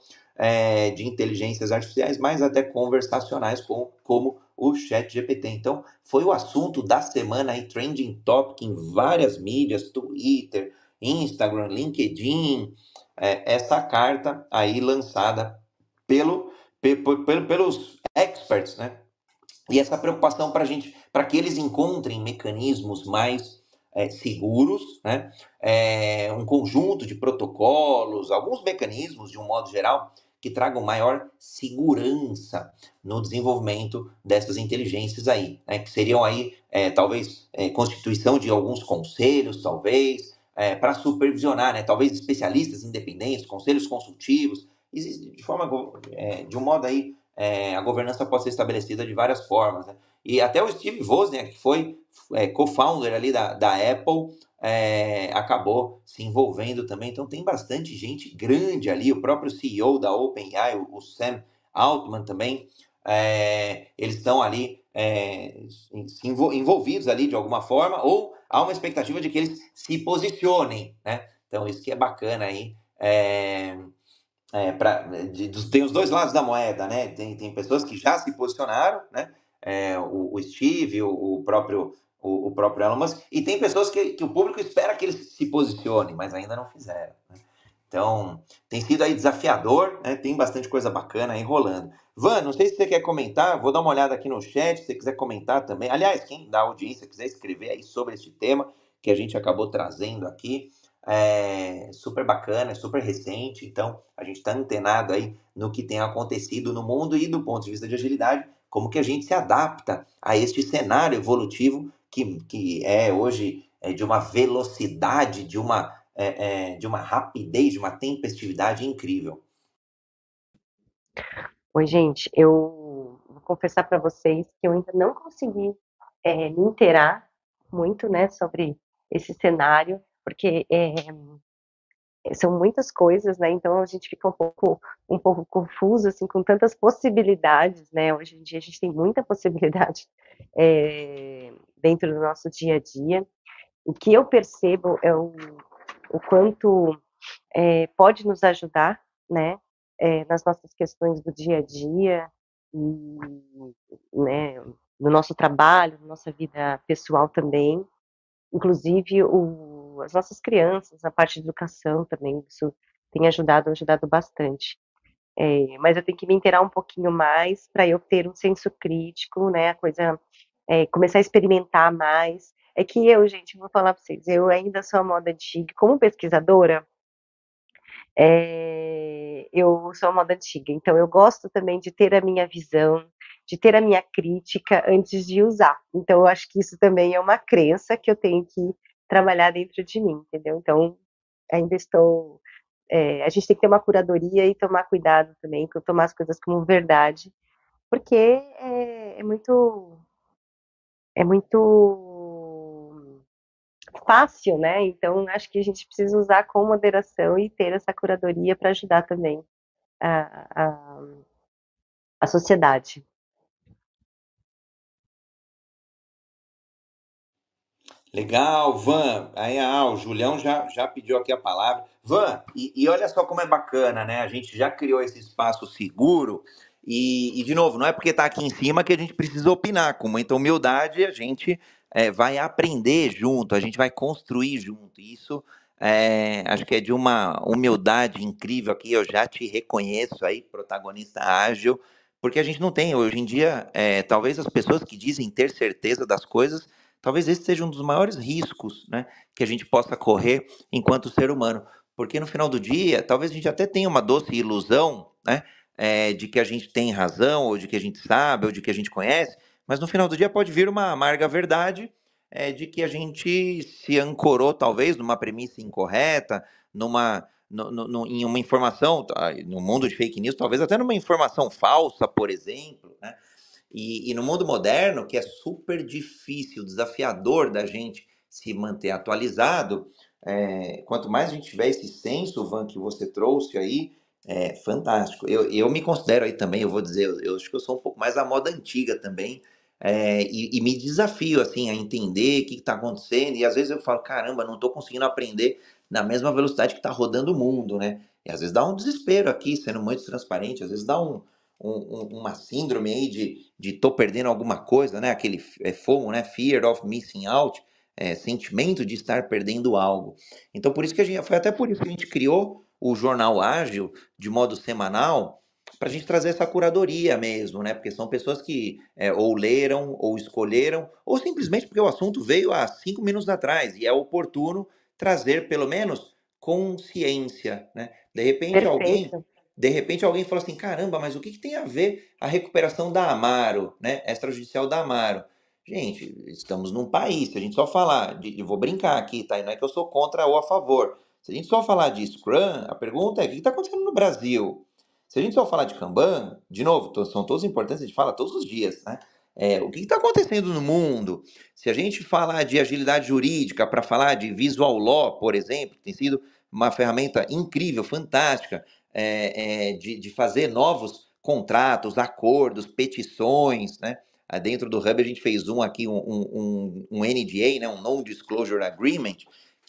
de inteligências artificiais, mas até conversacionais, com, como o Chat GPT. Então, foi o assunto da semana aí, trending topic em várias mídias, Twitter, Instagram, LinkedIn, é, essa carta aí lançada pelo, pelo, pelos experts, né? E essa preocupação para gente, para que eles encontrem mecanismos mais é, seguros, né? É, um conjunto de protocolos, alguns mecanismos de um modo geral que tragam maior segurança no desenvolvimento dessas inteligências aí, né? que seriam aí é, talvez é, constituição de alguns conselhos, talvez é, para supervisionar, né? talvez especialistas independentes, conselhos consultivos, de forma é, de um modo aí é, a governança pode ser estabelecida de várias formas. Né? E até o Steve Wozniak, que foi é, co-founder ali da, da Apple, é, acabou se envolvendo também. Então tem bastante gente grande ali, o próprio CEO da OpenAI, o, o Sam Altman também, é, eles estão ali é, envolvidos ali de alguma forma, ou há uma expectativa de que eles se posicionem, né? Então isso que é bacana aí. É, é, pra, de, tem os dois lados da moeda, né? Tem, tem pessoas que já se posicionaram, né? É, o, o, Steve, o, o, próprio o, o, próprio Elon Musk, e tem pessoas que, que o público espera que eles se posicionem, mas ainda não fizeram. Né? Então, tem sido aí desafiador, né? tem bastante coisa bacana aí rolando. Van, não sei se você quer comentar, vou dar uma olhada aqui no chat, se você quiser comentar também. Aliás, quem dá audiência quiser escrever aí sobre este tema que a gente acabou trazendo aqui, é super bacana, é super recente, então a gente está antenado aí no que tem acontecido no mundo e do ponto de vista de agilidade, como que a gente se adapta a este cenário evolutivo que, que é hoje é, de uma velocidade, de uma, é, é, de uma rapidez, de uma tempestividade incrível. Oi, gente, eu vou confessar para vocês que eu ainda não consegui é, me inteirar muito, né, sobre esse cenário, porque é, são muitas coisas, né? Então a gente fica um pouco, um pouco confuso, assim, com tantas possibilidades, né? Hoje em dia a gente tem muita possibilidade é, dentro do nosso dia a dia. O que eu percebo é o, o quanto é, pode nos ajudar, né? É, nas nossas questões do dia a dia e, né? No nosso trabalho, na nossa vida pessoal também. Inclusive o as nossas crianças, a parte de educação também, isso tem ajudado, ajudado bastante. É, mas eu tenho que me inteirar um pouquinho mais para eu ter um senso crítico, né? A coisa é, começar a experimentar mais. É que eu, gente, vou falar para vocês, eu ainda sou a moda antiga. Como pesquisadora, é, eu sou moda antiga. Então, eu gosto também de ter a minha visão, de ter a minha crítica antes de usar. Então, eu acho que isso também é uma crença que eu tenho que trabalhar dentro de mim, entendeu? Então, ainda estou. É, a gente tem que ter uma curadoria e tomar cuidado também, tomar as coisas como verdade, porque é, é muito. É muito fácil, né? Então, acho que a gente precisa usar com moderação e ter essa curadoria para ajudar também a, a, a sociedade. Legal, Van. Aí, ah, o Julião já, já pediu aqui a palavra. Van, e, e olha só como é bacana, né? A gente já criou esse espaço seguro. E, e de novo, não é porque está aqui em cima que a gente precisa opinar. Com muita humildade, a gente é, vai aprender junto, a gente vai construir junto. Isso é, acho que é de uma humildade incrível aqui. Eu já te reconheço aí, protagonista ágil, porque a gente não tem hoje em dia, é, talvez as pessoas que dizem ter certeza das coisas Talvez esse seja um dos maiores riscos né, que a gente possa correr enquanto ser humano. Porque no final do dia, talvez a gente até tenha uma doce ilusão né, é, de que a gente tem razão, ou de que a gente sabe, ou de que a gente conhece, mas no final do dia pode vir uma amarga verdade é, de que a gente se ancorou, talvez, numa premissa incorreta, numa, no, no, em uma informação, tá, no mundo de fake news, talvez até numa informação falsa, por exemplo, né? E, e, no mundo moderno, que é super difícil, desafiador da gente se manter atualizado, é, quanto mais a gente tiver esse senso, Van, que você trouxe aí, é fantástico. Eu, eu me considero aí também, eu vou dizer, eu, acho que eu sou um pouco mais da moda antiga também, é, e, e, me desafio assim a entender o que está acontecendo, e às vezes eu falo, caramba, não estou conseguindo aprender na mesma velocidade que está rodando o mundo, né? E às vezes dá um desespero aqui, sendo muito transparente, às vezes dá um, um, uma síndrome aí de, de tô perdendo alguma coisa, né? Aquele é, FOMO, né? Fear of missing out, é, sentimento de estar perdendo algo. Então, por isso que a gente, foi até por isso que a gente criou o Jornal Ágil de modo semanal, para a gente trazer essa curadoria mesmo, né? Porque são pessoas que é, ou leram, ou escolheram, ou simplesmente porque o assunto veio há cinco minutos atrás e é oportuno trazer pelo menos consciência, né? De repente Perfeito. alguém de repente alguém fala assim: caramba, mas o que, que tem a ver a recuperação da Amaro, né? Extrajudicial da Amaro? Gente, estamos num país, se a gente só falar, de, vou brincar aqui, tá? E não é que eu sou contra ou a favor. Se a gente só falar de Scrum, a pergunta é: o que está acontecendo no Brasil? Se a gente só falar de Kanban, de novo, são todos importantes, a gente fala todos os dias, né? É, o que está acontecendo no mundo? Se a gente falar de agilidade jurídica, para falar de visual law, por exemplo, que tem sido uma ferramenta incrível, fantástica, é, é, de, de fazer novos contratos, acordos, petições, né? Ah, dentro do Hub a gente fez um aqui, um, um, um NDA, né? um Non-Disclosure Agreement,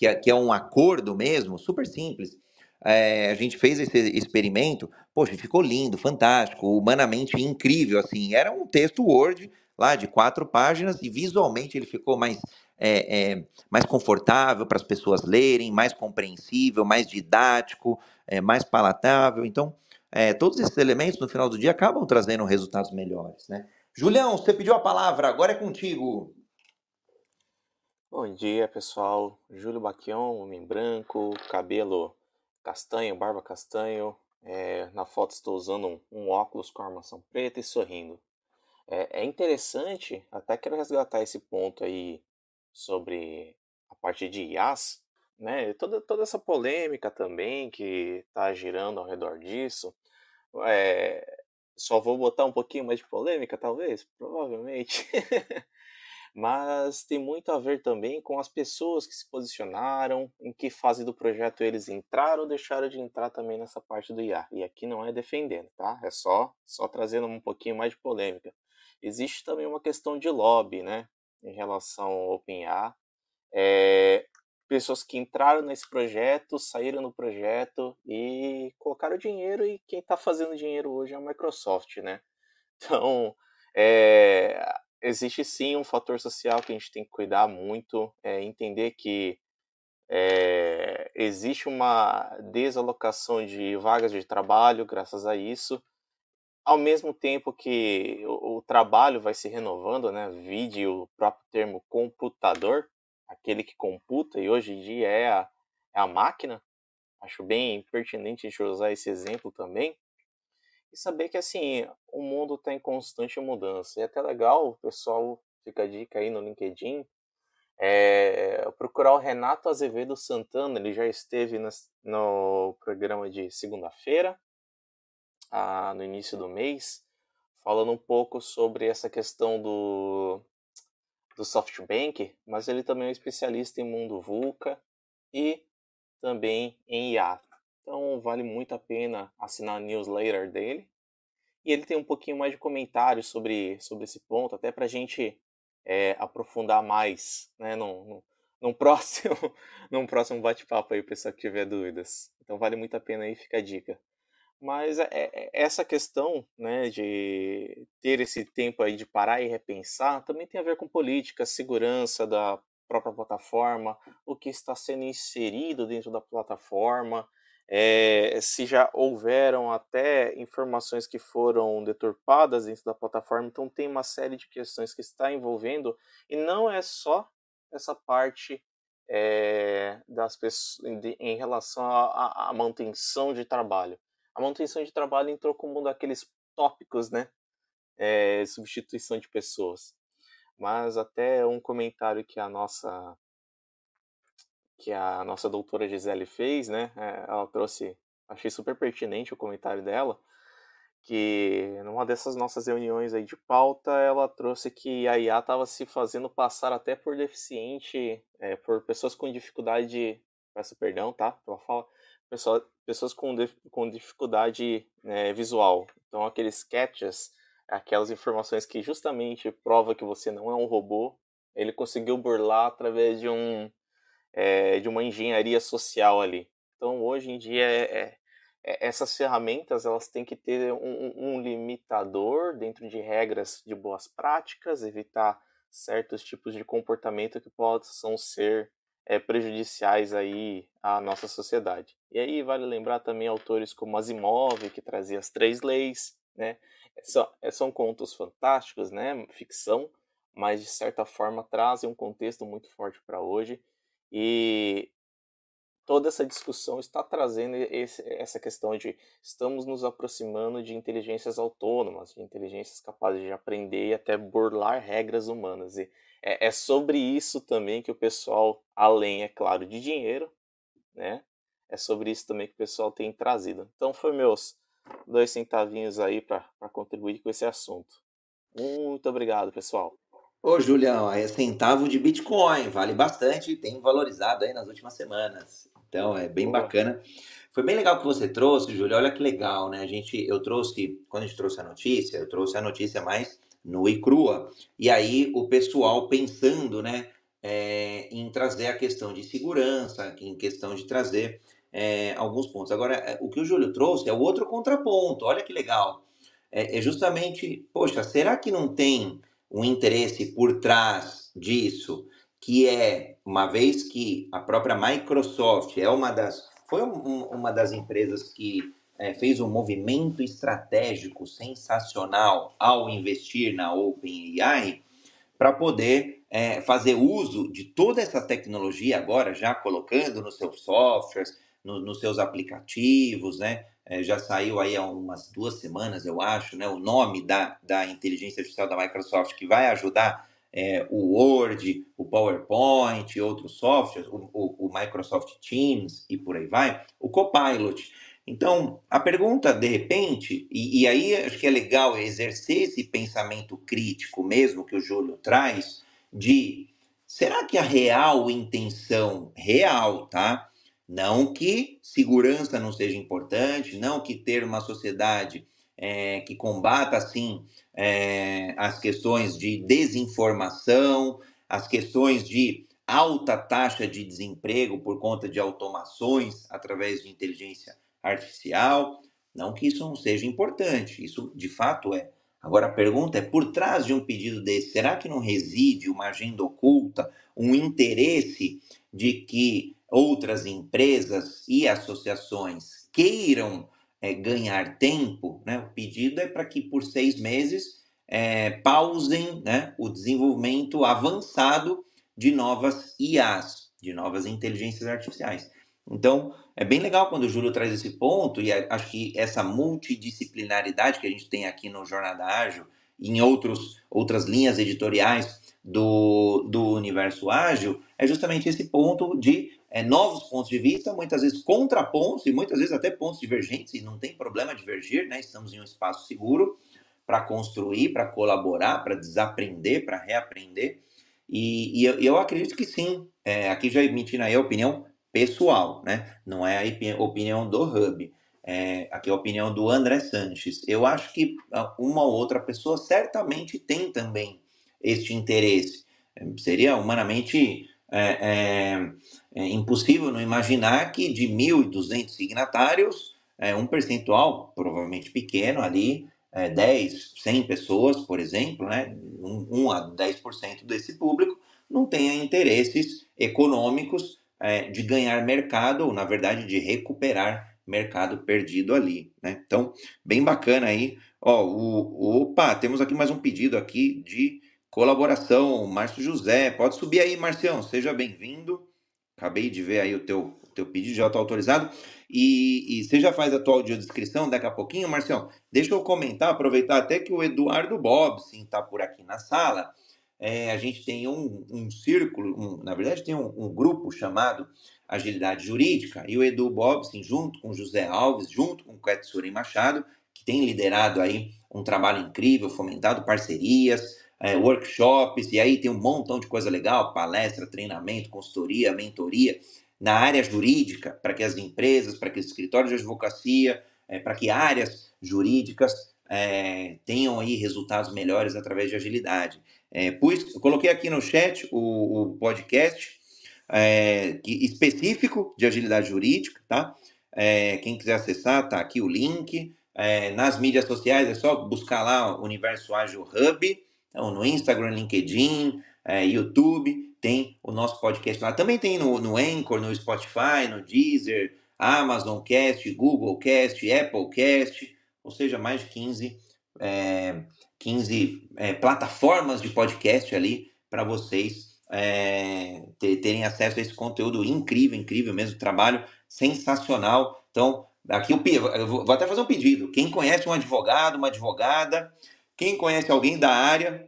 que é, que é um acordo mesmo, super simples. É, a gente fez esse experimento, poxa, ficou lindo, fantástico, humanamente incrível, assim, era um texto Word lá de quatro páginas e visualmente ele ficou mais, é, é, mais confortável para as pessoas lerem, mais compreensível, mais didático, é, mais palatável. Então, é, todos esses elementos no final do dia acabam trazendo resultados melhores. Né? Julião, você pediu a palavra, agora é contigo. Bom dia, pessoal. Júlio Baquion, homem branco, cabelo castanho, barba castanho. É, na foto estou usando um, um, óculos com armação preta e sorrindo. É, é, interessante, até quero resgatar esse ponto aí sobre a parte de IAS, né? Toda, toda essa polêmica também que está girando ao redor disso. É, só vou botar um pouquinho mais de polêmica, talvez? Provavelmente. mas tem muito a ver também com as pessoas que se posicionaram, em que fase do projeto eles entraram ou deixaram de entrar também nessa parte do IA. E aqui não é defendendo, tá? É só só trazendo um pouquinho mais de polêmica. Existe também uma questão de lobby, né, em relação ao OpenIA. É, pessoas que entraram nesse projeto, saíram do projeto e colocaram dinheiro e quem está fazendo dinheiro hoje é a Microsoft, né? Então, é, existe sim um fator social que a gente tem que cuidar muito, é entender que é, existe uma desalocação de vagas de trabalho graças a isso, ao mesmo tempo que o, o trabalho vai se renovando, né? Vide o próprio termo computador, aquele que computa, e hoje em dia é a, é a máquina. Acho bem pertinente a gente usar esse exemplo também e saber que assim o mundo está em constante mudança. E é até legal, o pessoal fica a dica aí no LinkedIn, é, procurar o Renato Azevedo Santana, ele já esteve no, no programa de segunda-feira, ah, no início do mês, falando um pouco sobre essa questão do, do SoftBank, mas ele também é especialista em mundo VUCA e também em IA. Então vale muito a pena assinar a newsletter dele. E ele tem um pouquinho mais de comentários sobre, sobre esse ponto, até para a gente é, aprofundar mais né, num, num próximo, num próximo bate-papo aí, pessoal que tiver dúvidas. Então vale muito a pena aí, fica a dica. Mas é, é, essa questão né, de ter esse tempo aí de parar e repensar também tem a ver com política, segurança da própria plataforma, o que está sendo inserido dentro da plataforma, é, se já houveram até informações que foram deturpadas dentro da plataforma, então tem uma série de questões que está envolvendo e não é só essa parte é, das pessoas em, relação à manutenção de trabalho. A manutenção de trabalho entrou como um daqueles tópicos, né? É, substituição de pessoas. Mas até um comentário que a nossa que a nossa doutora Gisele fez, né? É, ela trouxe, achei super pertinente o comentário dela, que numa dessas nossas reuniões aí de pauta, ela trouxe que a IA estava se fazendo passar até por deficiente, é, por pessoas com dificuldade, peço perdão, tá? Ela fala, pessoa, pessoas com, com dificuldade né, visual. Então, aqueles sketches, aquelas informações que justamente prova que você não é um robô, ele conseguiu burlar através de um é, de uma engenharia social ali. Então, hoje em dia, é, é, é, essas ferramentas elas têm que ter um, um, limitador dentro de regras de boas práticas, evitar certos tipos de comportamento que possam ser é, prejudiciais aí à nossa sociedade. E aí vale lembrar também autores como Asimov, que trazia as três leis, né? São, é, são contos fantásticos, né? Ficção, mas de certa forma trazem um contexto muito forte para hoje e toda essa discussão está trazendo esse, essa questão de estamos nos aproximando de inteligências autônomas, de inteligências capazes de aprender e até burlar regras humanas. E é, é sobre isso também que o pessoal, além, é claro, de dinheiro, né? É sobre isso também que o pessoal tem trazido. Então, foi meus dois centavinhos aí para contribuir com esse assunto. Muito obrigado, pessoal. Ô, Julião, é centavo de Bitcoin, vale bastante, tem valorizado aí nas últimas semanas. Então, é bem bacana. Foi bem legal que você trouxe, Júlio. Olha que legal, né? A gente, eu trouxe, quando a gente trouxe a notícia, eu trouxe a notícia mais no e crua. E aí o pessoal pensando, né, é, em trazer a questão de segurança, em questão de trazer é, alguns pontos. Agora, é, o que o Júlio trouxe é o outro contraponto. Olha que legal. É, é justamente, poxa, será que não tem um interesse por trás disso, que é, uma vez que a própria Microsoft é uma das, foi um, uma das empresas que é, fez um movimento estratégico sensacional ao investir na OpenAI para poder é, fazer uso de toda essa tecnologia agora, já colocando nos seus softwares, no, nos seus aplicativos, né? É, já saiu aí há umas duas semanas, eu acho, né? O nome da, da inteligência artificial da Microsoft que vai ajudar é, o Word, o PowerPoint e outros softwares, o, o, o, Microsoft Teams e por aí vai, o Copilot. Então, a pergunta, de repente, e, e aí acho que é legal exercer esse pensamento crítico mesmo que o Júlio traz, de será que a real intenção, real, tá? Não que segurança não seja importante, não que ter uma sociedade é, que combata, assim, é, as questões de desinformação, as questões de alta taxa de desemprego por conta de automações através de inteligência artificial. Não que isso não seja importante, isso de fato é. Agora a pergunta é: por trás de um pedido desse, será que não reside uma agenda oculta, um interesse de que outras empresas e associações queiram é, ganhar tempo? Né? O pedido é para que por seis meses é, pausem né, o desenvolvimento avançado de novas IAs, de novas inteligências artificiais. Então, é bem legal quando o Júlio traz esse ponto, e acho que essa multidisciplinaridade que a gente tem aqui no Jornada Ágil, em outros, outras linhas editoriais do, do universo ágil, é justamente esse ponto de é, novos pontos de vista, muitas vezes contrapontos e muitas vezes até pontos divergentes, e não tem problema divergir, né? estamos em um espaço seguro para construir, para colaborar, para desaprender, para reaprender. E, e eu, eu, acredito que sim, é, aqui já emitindo aí a opinião pessoal, né? Não é a opinião do Hub. É, aqui é a opinião do André Sanches. Eu acho que ah, uma ou outra pessoa certamente tem também este interesse. Seria humanamente é, é, é impossível não imaginar que de 1.200 signatários, é, um percentual, provavelmente pequeno ali, é, 10, 100 pessoas, por exemplo, né, 1, 1 a 10% desse público, não tenha interesses econômicos de ganhar mercado, ou na verdade de recuperar mercado perdido ali, né? Então, bem bacana aí. Ó, o, opa, temos aqui mais um pedido aqui de colaboração, Márcio José. Pode subir aí, Marcião, seja bem-vindo. Acabei de ver aí o teu, o teu pedido, já está autorizado. E, e, você já faz a tua audiodescrição daqui a pouquinho, Marcião? Deixa eu comentar, aproveitar até que o Eduardo Bob, sim, está por aqui na sala é, a gente tem um, um círculo, um, na verdade tem um, um, grupo chamado Agilidade Jurídica, e o Edu Bobson, junto com José Alves, junto com o Quetzuri Machado, que tem liderado aí um trabalho incrível, fomentado parcerias, é, workshops, e aí tem um montão de coisa legal, palestra, treinamento, consultoria, mentoria, na área jurídica, para que as empresas, para que os escritórios de advocacia, é, para que áreas jurídicas é, tenham aí resultados melhores através de agilidade. É, eu coloquei aqui no chat o, o podcast é, específico de agilidade jurídica, tá? É, quem quiser acessar, tá aqui o link. É, nas mídias sociais é só buscar lá o Universo Ágil Hub, então, no Instagram, LinkedIn, é, YouTube, tem o nosso podcast lá. Também tem no, no Anchor, no Spotify, no Deezer, Amazon Cast, Google Cast, Apple Cast, ou seja, mais de 15 é, 15 é, plataformas de podcast ali para vocês é, terem acesso a esse conteúdo incrível, incrível mesmo, trabalho sensacional. Então, aqui eu vou até fazer um pedido. Quem conhece um advogado, uma advogada, quem conhece alguém da área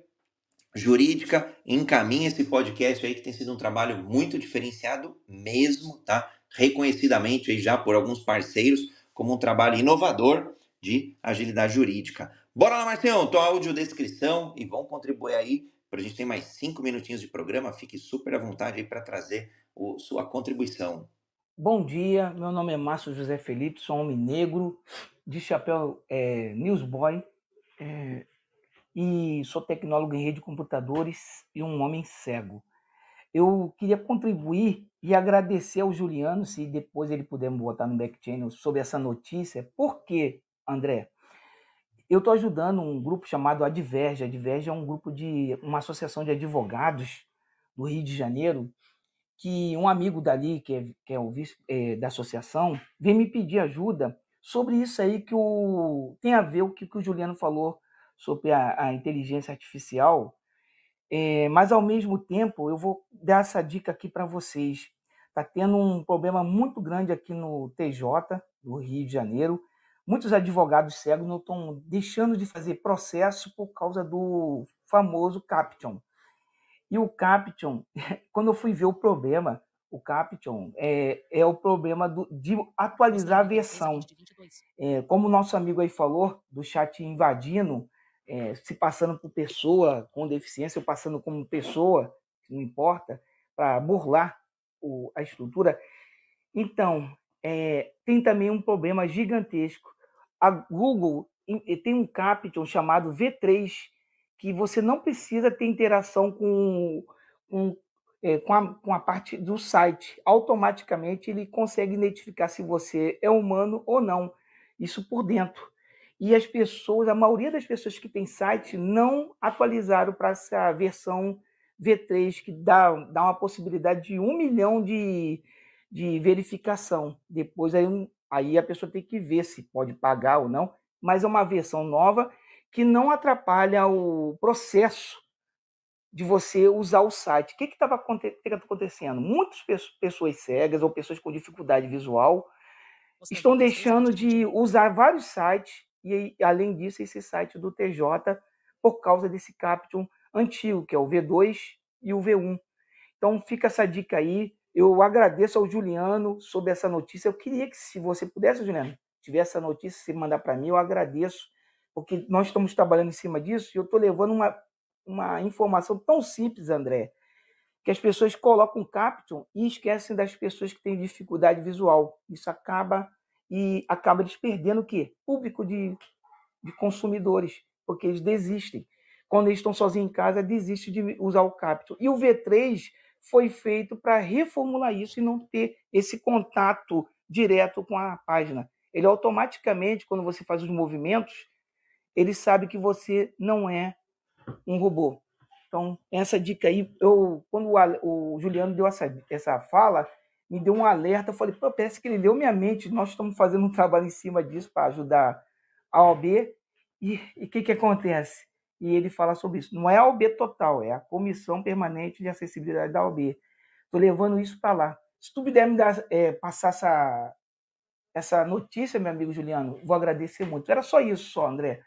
jurídica, encaminhe esse podcast aí que tem sido um trabalho muito diferenciado mesmo, tá? Reconhecidamente aí já por alguns parceiros como um trabalho inovador de agilidade jurídica. Bora lá, Marcião, tua audiodescrição e vão contribuir aí a gente ter mais cinco minutinhos de programa. Fique super à vontade aí para trazer o, sua contribuição. Bom dia, meu nome é Márcio José Felipe, sou homem negro, de chapéu é, newsboy, é, e sou tecnólogo em rede de computadores e um homem cego. Eu queria contribuir e agradecer ao Juliano, se depois ele puder botar no back channel sobre essa notícia. Por quê, André? Eu estou ajudando um grupo chamado Adverge. Adverge é um grupo de uma associação de advogados do Rio de Janeiro que um amigo dali, que é, que é o vice é, da associação, veio me pedir ajuda sobre isso aí que o, tem a ver o que, que o Juliano falou sobre a, a inteligência artificial. É, mas, ao mesmo tempo, eu vou dar essa dica aqui para vocês. Está tendo um problema muito grande aqui no TJ, do Rio de Janeiro. Muitos advogados cegos não estão deixando de fazer processo por causa do famoso Caption. E o Caption, quando eu fui ver o problema, o Caption é, é o problema do, de atualizar a versão. É, como o nosso amigo aí falou, do chat invadindo, é, se passando por pessoa com deficiência ou passando como pessoa, não importa, para burlar o, a estrutura. Então, é, tem também um problema gigantesco. A Google tem um caption chamado V3, que você não precisa ter interação com, com, é, com, a, com a parte do site. Automaticamente ele consegue identificar se você é humano ou não. Isso por dentro. E as pessoas, a maioria das pessoas que tem site não atualizaram para essa versão V3, que dá, dá uma possibilidade de um milhão de, de verificação. Depois aí, aí a pessoa tem que ver se pode pagar ou não, mas é uma versão nova que não atrapalha o processo de você usar o site. O que estava acontecendo? Muitas pessoas cegas ou pessoas com dificuldade visual estão deixando de usar vários sites e, além disso, esse site do TJ por causa desse caption antigo, que é o V2 e o V1. Então, fica essa dica aí. Eu agradeço ao Juliano sobre essa notícia. Eu queria que, se você pudesse, Juliano, tiver essa notícia, se mandar para mim, eu agradeço, porque nós estamos trabalhando em cima disso e eu estou levando uma, uma informação tão simples, André, que as pessoas colocam caption e esquecem das pessoas que têm dificuldade visual. Isso acaba e acaba eles perdendo o quê? Público de, de consumidores, porque eles desistem. Quando eles estão sozinhos em casa, desistem de usar o caption. E o V3 foi feito para reformular isso e não ter esse contato direto com a página. Ele automaticamente, quando você faz os movimentos, ele sabe que você não é um robô. Então, essa dica aí, eu, quando o, o Juliano deu essa, essa fala, me deu um alerta. Eu falei, parece que ele leu minha mente. Nós estamos fazendo um trabalho em cima disso para ajudar a OB. E o que, que acontece? E ele fala sobre isso. Não é a OB total, é a Comissão Permanente de Acessibilidade da OB. Estou levando isso para lá. Se tu puder me dar, é, passar essa, essa notícia, meu amigo Juliano, vou agradecer muito. Era só isso, só, André.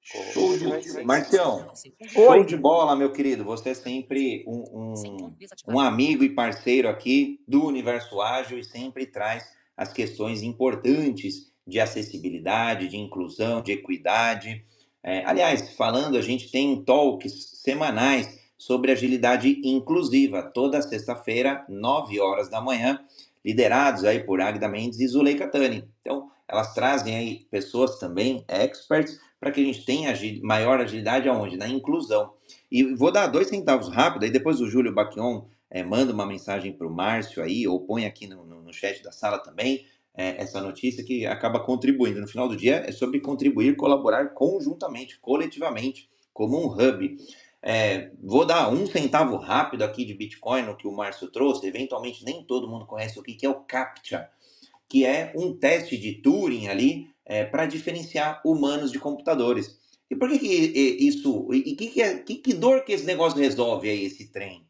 Show de Marcião, show de bola, meu querido. Você é sempre um, um, um, amigo e parceiro aqui do Universo Ágil e sempre traz as questões importantes de acessibilidade, de inclusão, de equidade. É, aliás, falando, a gente tem talks semanais sobre agilidade inclusiva, toda sexta-feira, 9 horas da manhã, liderados aí por Agda Mendes e Zuleika Tani. Então, elas trazem aí pessoas também, experts, para que a gente tenha maior agilidade aonde? Na inclusão. E vou dar dois centavos rápido, aí depois o Júlio Baquion é, manda uma mensagem para o Márcio aí, ou põe aqui no, no, no chat da sala também, é, essa notícia que acaba contribuindo. No final do dia é sobre contribuir, colaborar conjuntamente, coletivamente, como um hub. É, vou dar um centavo rápido aqui de Bitcoin no que o Márcio trouxe. Eventualmente nem todo mundo conhece o que é o CAPTCHA, que é um teste de Turing ali é, para diferenciar humanos de computadores. E por que, que isso. E que, que, é, que, que dor que esse negócio resolve aí, esse trem?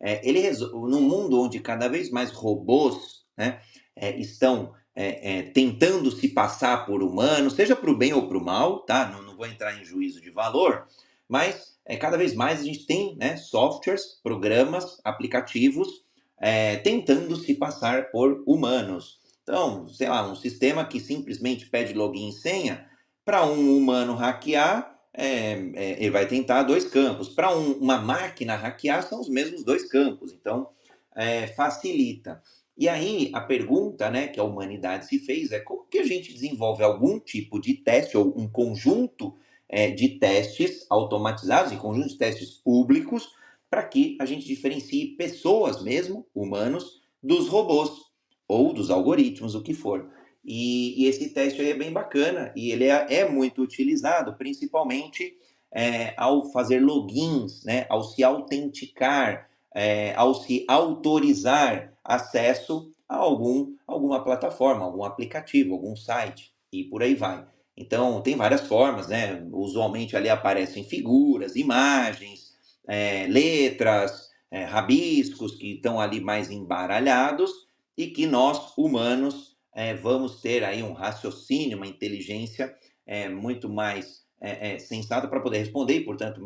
É, ele resolve, num mundo onde cada vez mais robôs né, é, estão é, é, tentando se passar por humanos, seja para o bem ou para o mal, tá? Não, não, vou entrar em juízo de valor, mas é, cada vez mais a gente tem né, softwares, programas, aplicativos é, tentando se passar por humanos. Então, sei lá, um sistema que simplesmente pede login e senha, para um humano hackear, é, é, ele vai tentar dois campos. Para um, uma máquina hackear, são os mesmos dois campos. Então, é, facilita. E aí, a pergunta né, que a humanidade se fez é como que a gente desenvolve algum tipo de teste ou um conjunto é, de testes automatizados e conjunto de testes públicos para que a gente diferencie pessoas mesmo, humanos, dos robôs ou dos algoritmos, o que for. E, e esse teste aí é bem bacana e ele é, é muito utilizado, principalmente é, ao fazer logins, né, ao se autenticar, é, ao se autorizar acesso a algum, alguma plataforma, algum aplicativo, algum site e por aí vai. Então, tem várias formas, né? Usualmente ali aparecem figuras, imagens, é, letras, é, rabiscos que estão ali mais embaralhados e que nós, humanos, é, vamos ter aí um raciocínio, uma inteligência é, muito mais é, é, sensata para poder responder e, portanto,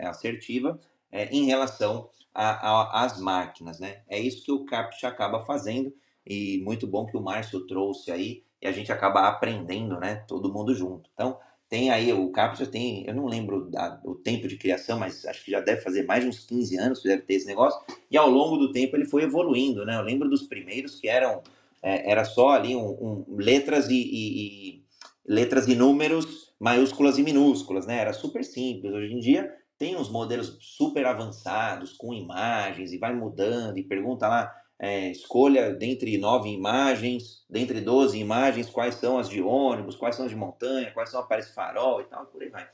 assertiva em relação às máquinas, né? É isso que o CAPTCHA acaba fazendo e muito bom que o Márcio trouxe aí e a gente acaba aprendendo, né? Todo mundo junto. Então, tem aí, o CAPTCHA tem, eu não lembro da, o tempo de criação, mas acho que já deve fazer mais de uns 15 anos que deve ter esse negócio, e ao longo do tempo ele foi evoluindo, né? Eu lembro dos primeiros que eram, é, era só ali um, um letras e, e, e, letras e números, maiúsculas e minúsculas, né? Era super simples. Hoje em dia tem uns modelos super avançados, com imagens, e vai mudando, e pergunta lá, é, escolha dentre nove imagens, dentre doze imagens, quais são as de ônibus, quais são as de montanha, quais são aparelhos farol e tal, por aí vai.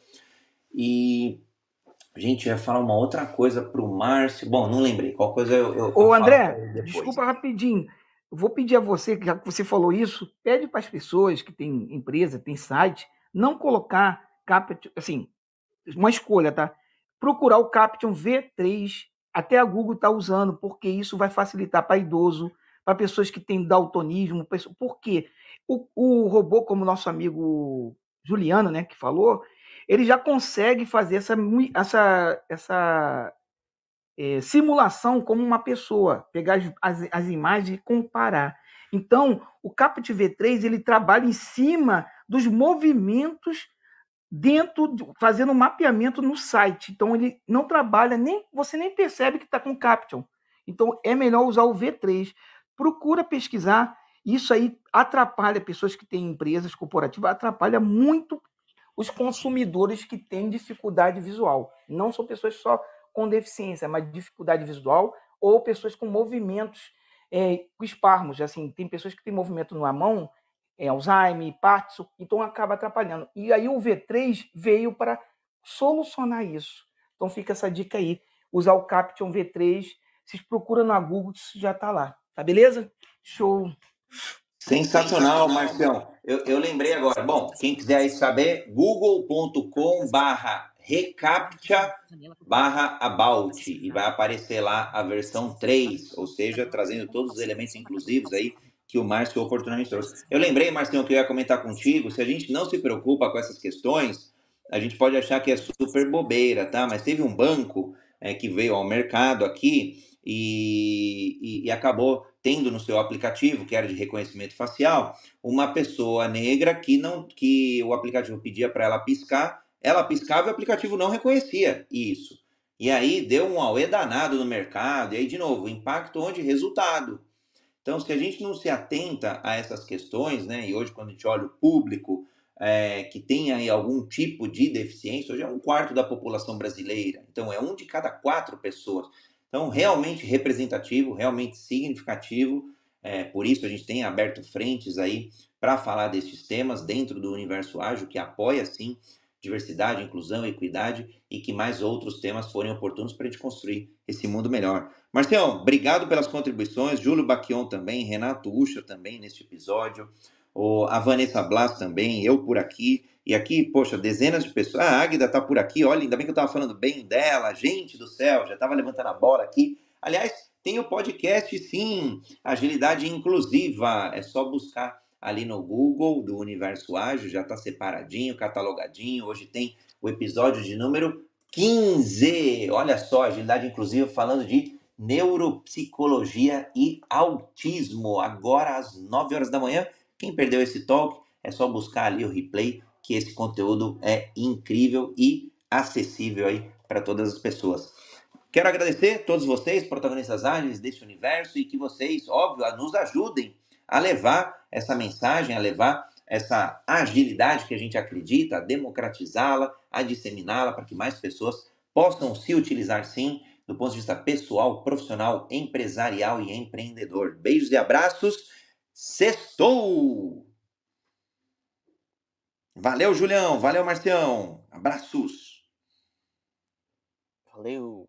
E a gente ia falar uma outra coisa para o Márcio. Bom, não lembrei. Qual coisa eu. eu Ô, eu André, desculpa rapidinho. Eu vou pedir a você, já que você falou isso, pede para as pessoas que têm empresa, têm site, não colocar Caption, assim, uma escolha, tá? Procurar o Caption V3 até a Google está usando, porque isso vai facilitar para idoso, para pessoas que têm daltonismo. Por quê? O, o robô, como nosso amigo Juliano, né, que falou, ele já consegue fazer essa, essa, essa é, simulação como uma pessoa, pegar as, as, imagens e comparar. Então, o Capit V3 ele trabalha em cima dos movimentos dentro, de, fazendo mapeamento no site. Então ele não trabalha, nem você nem percebe que está com Caption. Então é melhor usar o V3. Procura pesquisar. Isso aí atrapalha pessoas que têm empresas corporativas, atrapalha muito os consumidores que têm dificuldade visual. Não são pessoas só com deficiência, mas dificuldade visual ou pessoas com movimentos é, esparmos. Assim, tem pessoas que têm movimento na mão é, Alzheimer, Parkinson, então acaba atrapalhando. E aí o V3 veio para solucionar isso. Então fica essa dica aí, usar o Caption V3, vocês procuram na Google, isso já está lá, tá beleza? Show! Sensacional, Marcião. Eu, eu lembrei agora. Bom, quem quiser saber, google.com barra recaptcha barra about e vai aparecer lá a versão 3, ou seja, trazendo todos os elementos inclusivos aí que o Márcio oportunamente trouxe. Eu lembrei, Marcinho, que eu ia comentar contigo, se a gente não se preocupa com essas questões, a gente pode achar que é super bobeira, tá? Mas teve um banco é, que veio ao mercado aqui e, e, e, acabou tendo no seu aplicativo, que era de reconhecimento facial, uma pessoa negra que não que o aplicativo pedia para ela piscar, ela piscava e o aplicativo não reconhecia isso. E aí deu um auê danado no mercado, e aí, de novo, impacto onde? Resultado. Então, se a gente não se atenta a essas questões, né, e hoje quando a gente olha o público é, que tem aí algum tipo de deficiência, hoje é um quarto da população brasileira, então é um de cada quatro pessoas. Então, realmente representativo, realmente significativo, é, por isso a gente tem aberto frentes aí para falar desses temas dentro do universo ágil, que apoia sim diversidade, inclusão, equidade e que mais outros temas forem oportunos para a gente construir esse mundo melhor. Marcião, obrigado pelas contribuições, Júlio Baquion também, Renato Ucha também neste episódio, a Vanessa Blas também, eu por aqui, e aqui, poxa, dezenas de pessoas, a Águida está por aqui, olha, ainda bem que eu estava falando bem dela, gente do céu, já estava levantando a bola aqui. Aliás, tem o podcast, sim, Agilidade Inclusiva, é só buscar ali no Google do Universo Ágil, já está separadinho, catalogadinho. Hoje tem o episódio de número 15. Olha só, agilidade inclusiva falando de neuropsicologia e autismo. Agora às 9 horas da manhã. Quem perdeu esse talk, é só buscar ali o replay, que esse conteúdo é incrível e acessível aí para todas as pessoas. Quero agradecer a todos vocês, protagonistas ágeis desse universo, e que vocês, óbvio, nos ajudem a levar essa mensagem, a levar essa agilidade que a gente acredita, a democratizá-la, a disseminá-la para que mais pessoas possam se utilizar sim do ponto de vista pessoal, profissional, empresarial e empreendedor. Beijos e abraços. Sextou! Valeu, Julião. Valeu, Marcião. Abraços. Valeu.